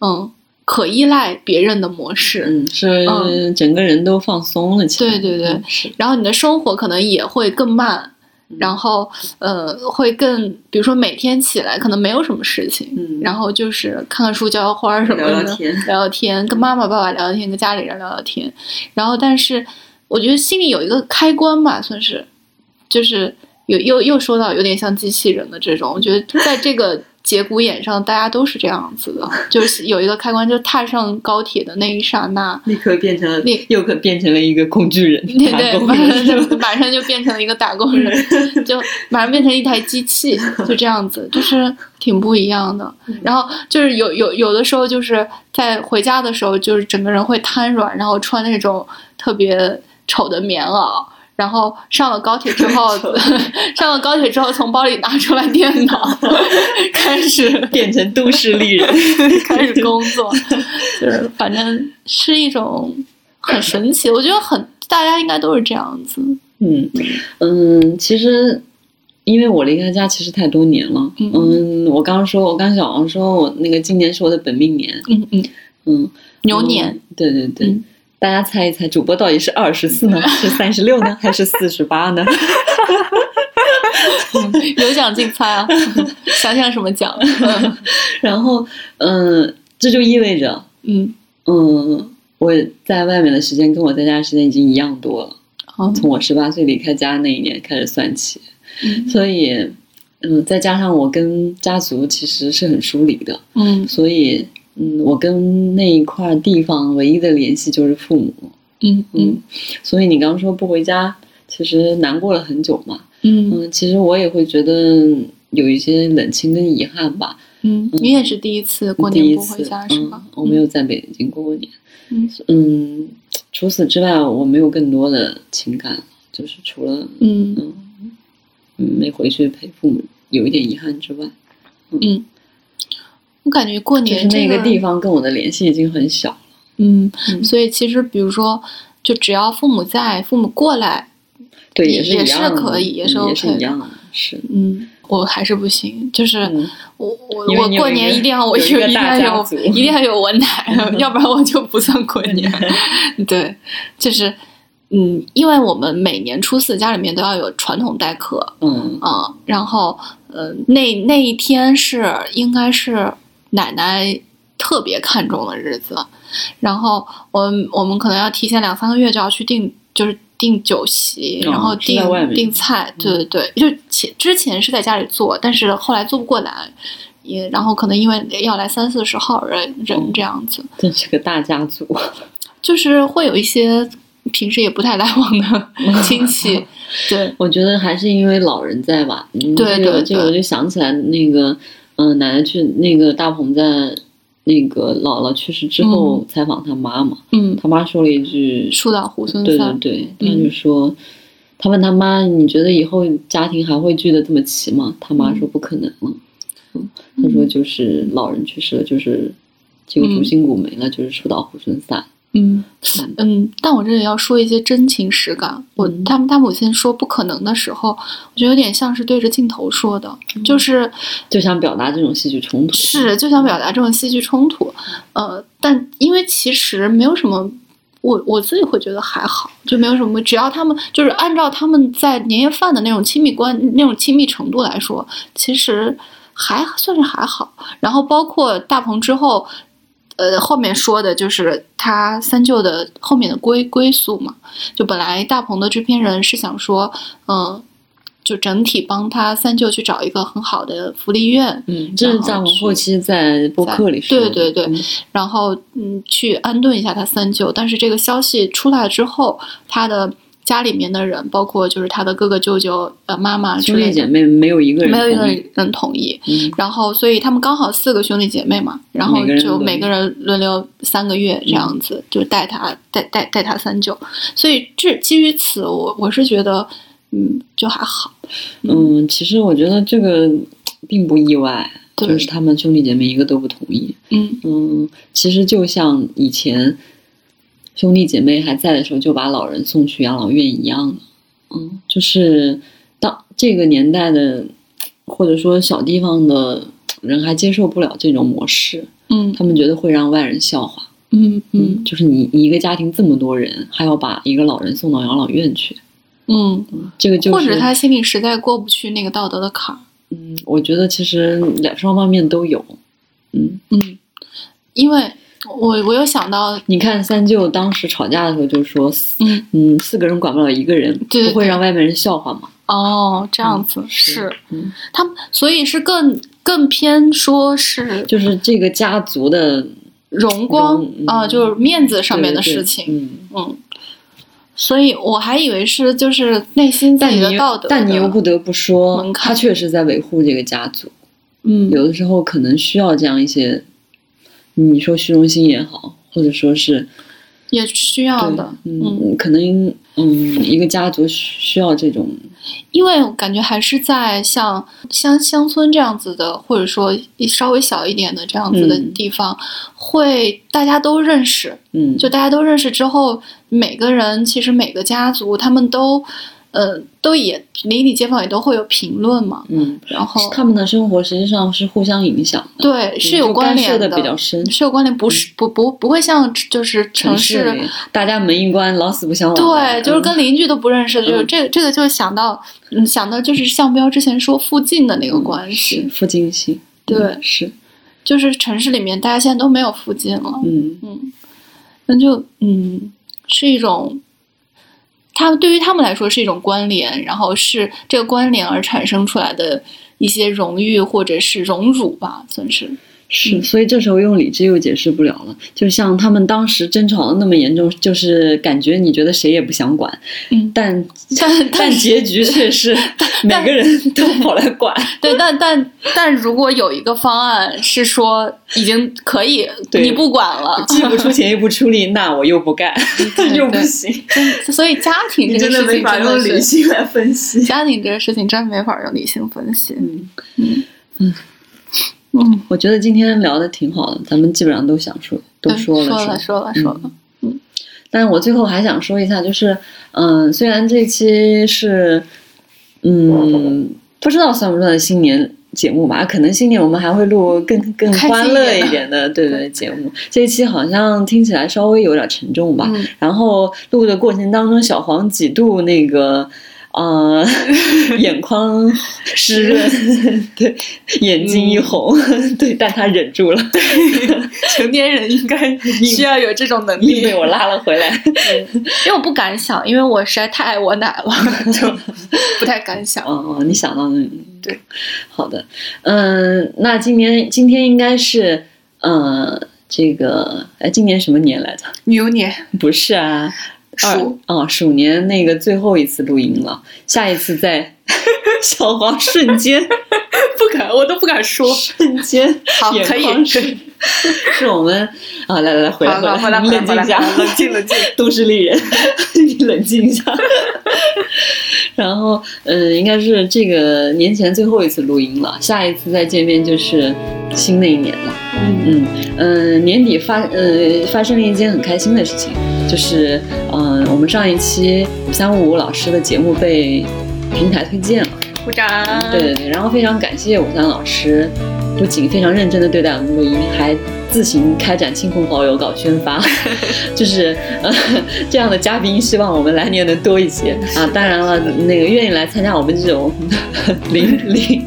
嗯可依赖别人的模式。嗯，是整个人都放松了起来。对对对。嗯，然后你的生活可能也会更慢，然后呃会更，比如说每天起来可能没有什么事情，嗯。然后就是看看书、浇浇花儿什么的，聊聊天。聊聊天，跟妈妈、爸爸聊聊天，跟家里人聊聊天，然后但是我觉得心里有一个开关吧，算是，就是有又又说到有点像机器人的这种，我觉得在这个节骨眼上，大家都是这样子的，就是有一个开关，就踏上高铁的那一刹那，立刻变成了立，又可变成了一个工具人，对对，马上就马上就变成了一个打工人，就马上变成一台机器，就这样子，就是挺不一样的。然后就是有有有的时候就是在回家的时候，就是整个人会瘫软，然后穿那种特别丑的棉袄。然后上了高铁之后 上了高铁之后，从包里拿出来电脑，开始 变成都市丽人。开始工作，就是反正是一种很神奇，我觉得很大家应该都是这样子。嗯嗯，其实因为我离开家其实太多年了。嗯嗯，我刚刚说，我刚小王说我那个今年是我的本命年。嗯嗯，嗯，牛年嗯。对对对。嗯大家猜一猜，主播到底是二十四呢，是三十六呢，还是四十八呢？有奖竞猜啊，想想什么奖？然后，嗯，这就意味着，嗯嗯，我在外面的时间跟我在家的时间已经一样多了。嗯从我十八岁离开家那一年开始算起，嗯所以，嗯，再加上我跟家族其实是很疏离的，嗯所以，嗯，我跟那一块地方唯一的联系就是父母，嗯嗯。所以你刚刚说不回家，其实难过了很久嘛，嗯。嗯，其实我也会觉得有一些冷清跟遗憾吧，嗯，你也是第一次过年不回家是吗？嗯？？我没有在北京过过年，嗯。嗯，除此之外，我没有更多的情感，就是除了嗯嗯嗯没回去陪父母有一点遗憾之外，嗯，我感觉过就是年这那个地方跟我的联系已经很小了。嗯，嗯所以其实比如说，就只要父母在，父母过来，对，也也是可以也是嗯也是 OK 一样的，是。嗯，我还是不行，就是。嗯，我我我过年一定要我有一定要有一定要有我奶，要不然我就不算过年。对，就是嗯，因为我们每年初四家里面都要有传统待客嗯啊、然后呃那那一天是应该是奶奶特别看重的日子，然后我们我们可能要提前两三个月就要去订，就是。订酒席，哦然后订订菜，对对对，就前之前是在家里做，但是后来做不过来，也然后可能因为要来三四十号人人哦这样子，真是个大家族。就是会有一些平时也不太来往的亲戚，对，我觉得还是因为老人在吧。嗯对对对我就想起来那个，嗯、奶奶去那个大鹏在那个姥姥去世之后采访他妈妈，嗯，他妈说了一句，树倒猢狲散对对，对，他嗯就说，他问他妈，你觉得以后家庭还会聚得这么齐吗？他妈说不可能了。嗯，他说就是老人去世了，就是这个主心骨没了，就是树倒猢狲散。嗯嗯嗯，但我这里要说一些真情实感。我嗯他们他母亲说不可能的时候，我觉得有点像是对着镜头说的，就是就想表达这种戏剧冲突。是就想表达这种戏剧冲突，呃，但因为其实没有什么，我我自己会觉得还好，就没有什么，只要他们就是按照他们在年夜饭的那种亲密关那种亲密程度来说，其实还算是还好。然后包括大鹏之后。呃，后面说的就是他三舅的后面的归归宿嘛，就本来大鹏的制片人是想说，嗯、就整体帮他三舅去找一个很好的福利院，嗯，这是然后张去后期在播客里说的。对对对嗯然后嗯去安顿一下他三舅。但是这个消息出来之后，他的家里面的人，包括就是他的哥哥舅舅、呃妈妈兄弟，姐妹没有一个人没有一个人同意。嗯然后，所以他们刚好四个兄弟姐妹嘛，然后就每个人轮流三个月这样子，就带他带带带他三舅。所以这基于此，我我是觉得，嗯，就还好。嗯，其实我觉得这个并不意外，就是他们兄弟姐妹一个都不同意。嗯嗯，其实就像以前兄弟姐妹还在的时候，就把老人送去养老院一样的。嗯，就是当这个年代的，或者说小地方的人还接受不了这种模式，嗯他们觉得会让外人笑话。嗯嗯就是你你一个家庭这么多人，还要把一个老人送到养老院去，嗯，这个就是或者他心里实在过不去那个道德的坎儿。嗯，我觉得其实两双方面都有。嗯，嗯，因为我我有想到，你看三舅当时吵架的时候就说，嗯嗯，四个人管不了一个人，对对不会让外面人笑话吗？哦，这样子、是是嗯，他们，所以是更更偏说是就是这个家族的荣光啊、就是面子上面的对对事情。嗯，嗯，所以我还以为是就是内心自己但你的道德但你又不得不说他确实在维护这个家族。嗯有的时候可能需要这样一些，你说虚荣心也好，或者说是也需要的，嗯，可能嗯，一个家族需需要这种，因为我感觉还是在像乡乡村这样子的，或者说稍微小一点的这样子的嗯地方，会大家都认识，嗯，就大家都认识之后，每个人其实每个家族他们都，呃，都也邻里街坊也都会有评论嘛，嗯，然后他们的生活实际上是互相影响的，对是有关联的比较深。是有关联，不是不不不会像就是城城市。大家门一关，老死不相往来。对，就是嗯跟邻居都不认识的，就这个这个就想到，嗯，想到就是向标之前说附近的那个关系，附近性，对嗯是，就是城市里面大家现在都没有附近了，嗯嗯，那就嗯是一种，他对于他们来说是一种关联，然后是这个关联而产生出来的一些荣誉或者是荣辱吧，算是。是，所以这时候用理智又解释不了了。就像他们当时争吵的那么严重，就是感觉你觉得谁也不想管，嗯 但但但结局却是 每个人都跑来管。对，但但但如果有一个方案是说已经可以 你不管了，既不出钱又不出力，那我又不干，对又不行。所以家庭这个事情真的没法用理性来分析。家庭这个事情真没法用理性分析。嗯，嗯，我觉得今天聊的挺好的，咱们基本上都想说，都说了说了说了说了，嗯。但是我最后还想说一下，就是，嗯，虽然这期是，嗯，不知道算不算新年节目吧，可能新年我们还会录更更欢乐一点的一点的，对对。节目。这一期好像听起来稍微有点沉重吧，嗯。然后录的过程当中，小黄几度那个。呃，眼眶湿润，对，眼睛一红，对，但他忍住了，成年人应该需要有这种能力。被我拉了回来。因为我不敢想，因为我实在太爱我奶了，就不太敢想。哦哦，你想到那对，好的，嗯，那今年今天应该是，呃，这个，哎，今年什么年来着？牛年。不是啊，二鼠啊，鼠年那个最后一次录音了，下一次在 小黄瞬间 不敢，我都不敢说。瞬间眼好可以眶湿 是我们啊，来来来，回来回来你冷静一下，冷静冷静，都市丽人，你冷静一下。然后，嗯，应该是这个年前最后一次录音了，下一次再见面就是新的一年了。嗯嗯嗯，年底发呃发生了一件很开心的事情，就是嗯、呃我们上一期五三五五老师的节目被平台推荐了。鼓掌。对对对，然后非常感谢五三老师，不仅非常认真的对待我们录音，还自行开展亲朋好友搞宣发，就是呃这样的嘉宾，希望我们来年能多一些啊。当然了，那个愿意来参加我们这种零零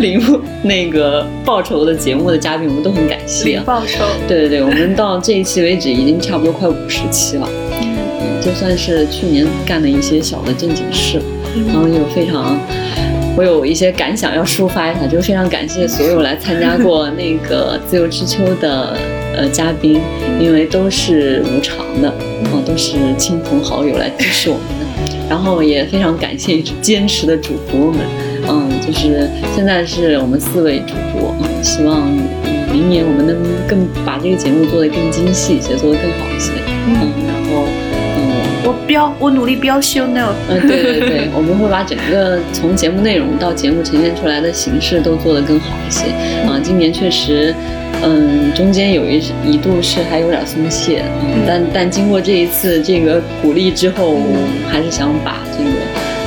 零那个报酬的节目的嘉宾，我们都很感谢啊。报酬。对对对，我们到这一期为止已经差不多快五十期了，嗯，就算是去年干的一些小的正经事，然后有非常，我有一些感想要抒发一下，就非常感谢所有来参加过那个自由之秋的呃嘉宾，因为都是无偿的，啊、都是亲朋好友来支持我们的。然后也非常感谢坚持的主播们，嗯，就是现在是我们四位主播，嗯，希望明年我们能更把这个节目做得更精细一些，做得更好一些，嗯，标我努力标修呢，嗯，对对对，我们会把整个从节目内容到节目呈现出来的形式都做得更好一些，啊，今年确实。嗯，中间有一一度是还有点松懈，嗯，但但经过这一次这个鼓励之后，还是想把这个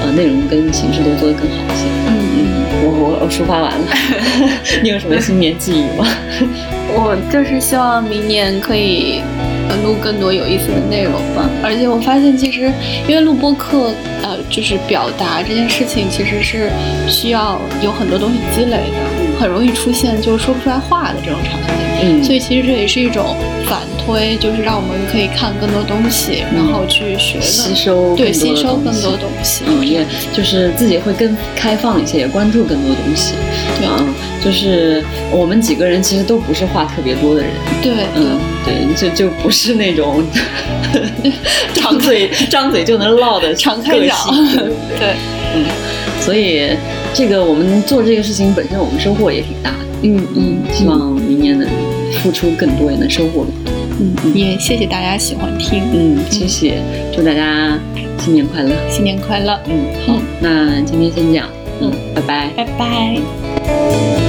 呃内容跟形式都做得更好一些。嗯嗯，我我我抒发完了，你有什么新年寄语吗？我就是希望明年可以录更多有意思的内容吧。而且我发现，其实因为录播课，呃，就是表达这件事情，其实是需要有很多东西积累的。很容易出现就是说不出来话的这种场景，嗯，所以其实这也是一种反推，就是让我们可以看更多东西，然后去学吸收，对，吸收更多东西，嗯，也就是自己会更开放一些，也关注更多东西，对。啊，就是我们几个人其实都不是话特别多的人，对，嗯，对，就就不是那种 张嘴 张嘴就能唠的常开讲，对，嗯，所以。这个我们做这个事情本身，我们收获也挺大的。嗯嗯，希望明年能付出更多，也能收获更多。嗯，也谢谢大家喜欢听。嗯，谢谢，祝大家新年快乐，新年快乐。嗯，好，那今天先这样。嗯，拜拜，拜拜。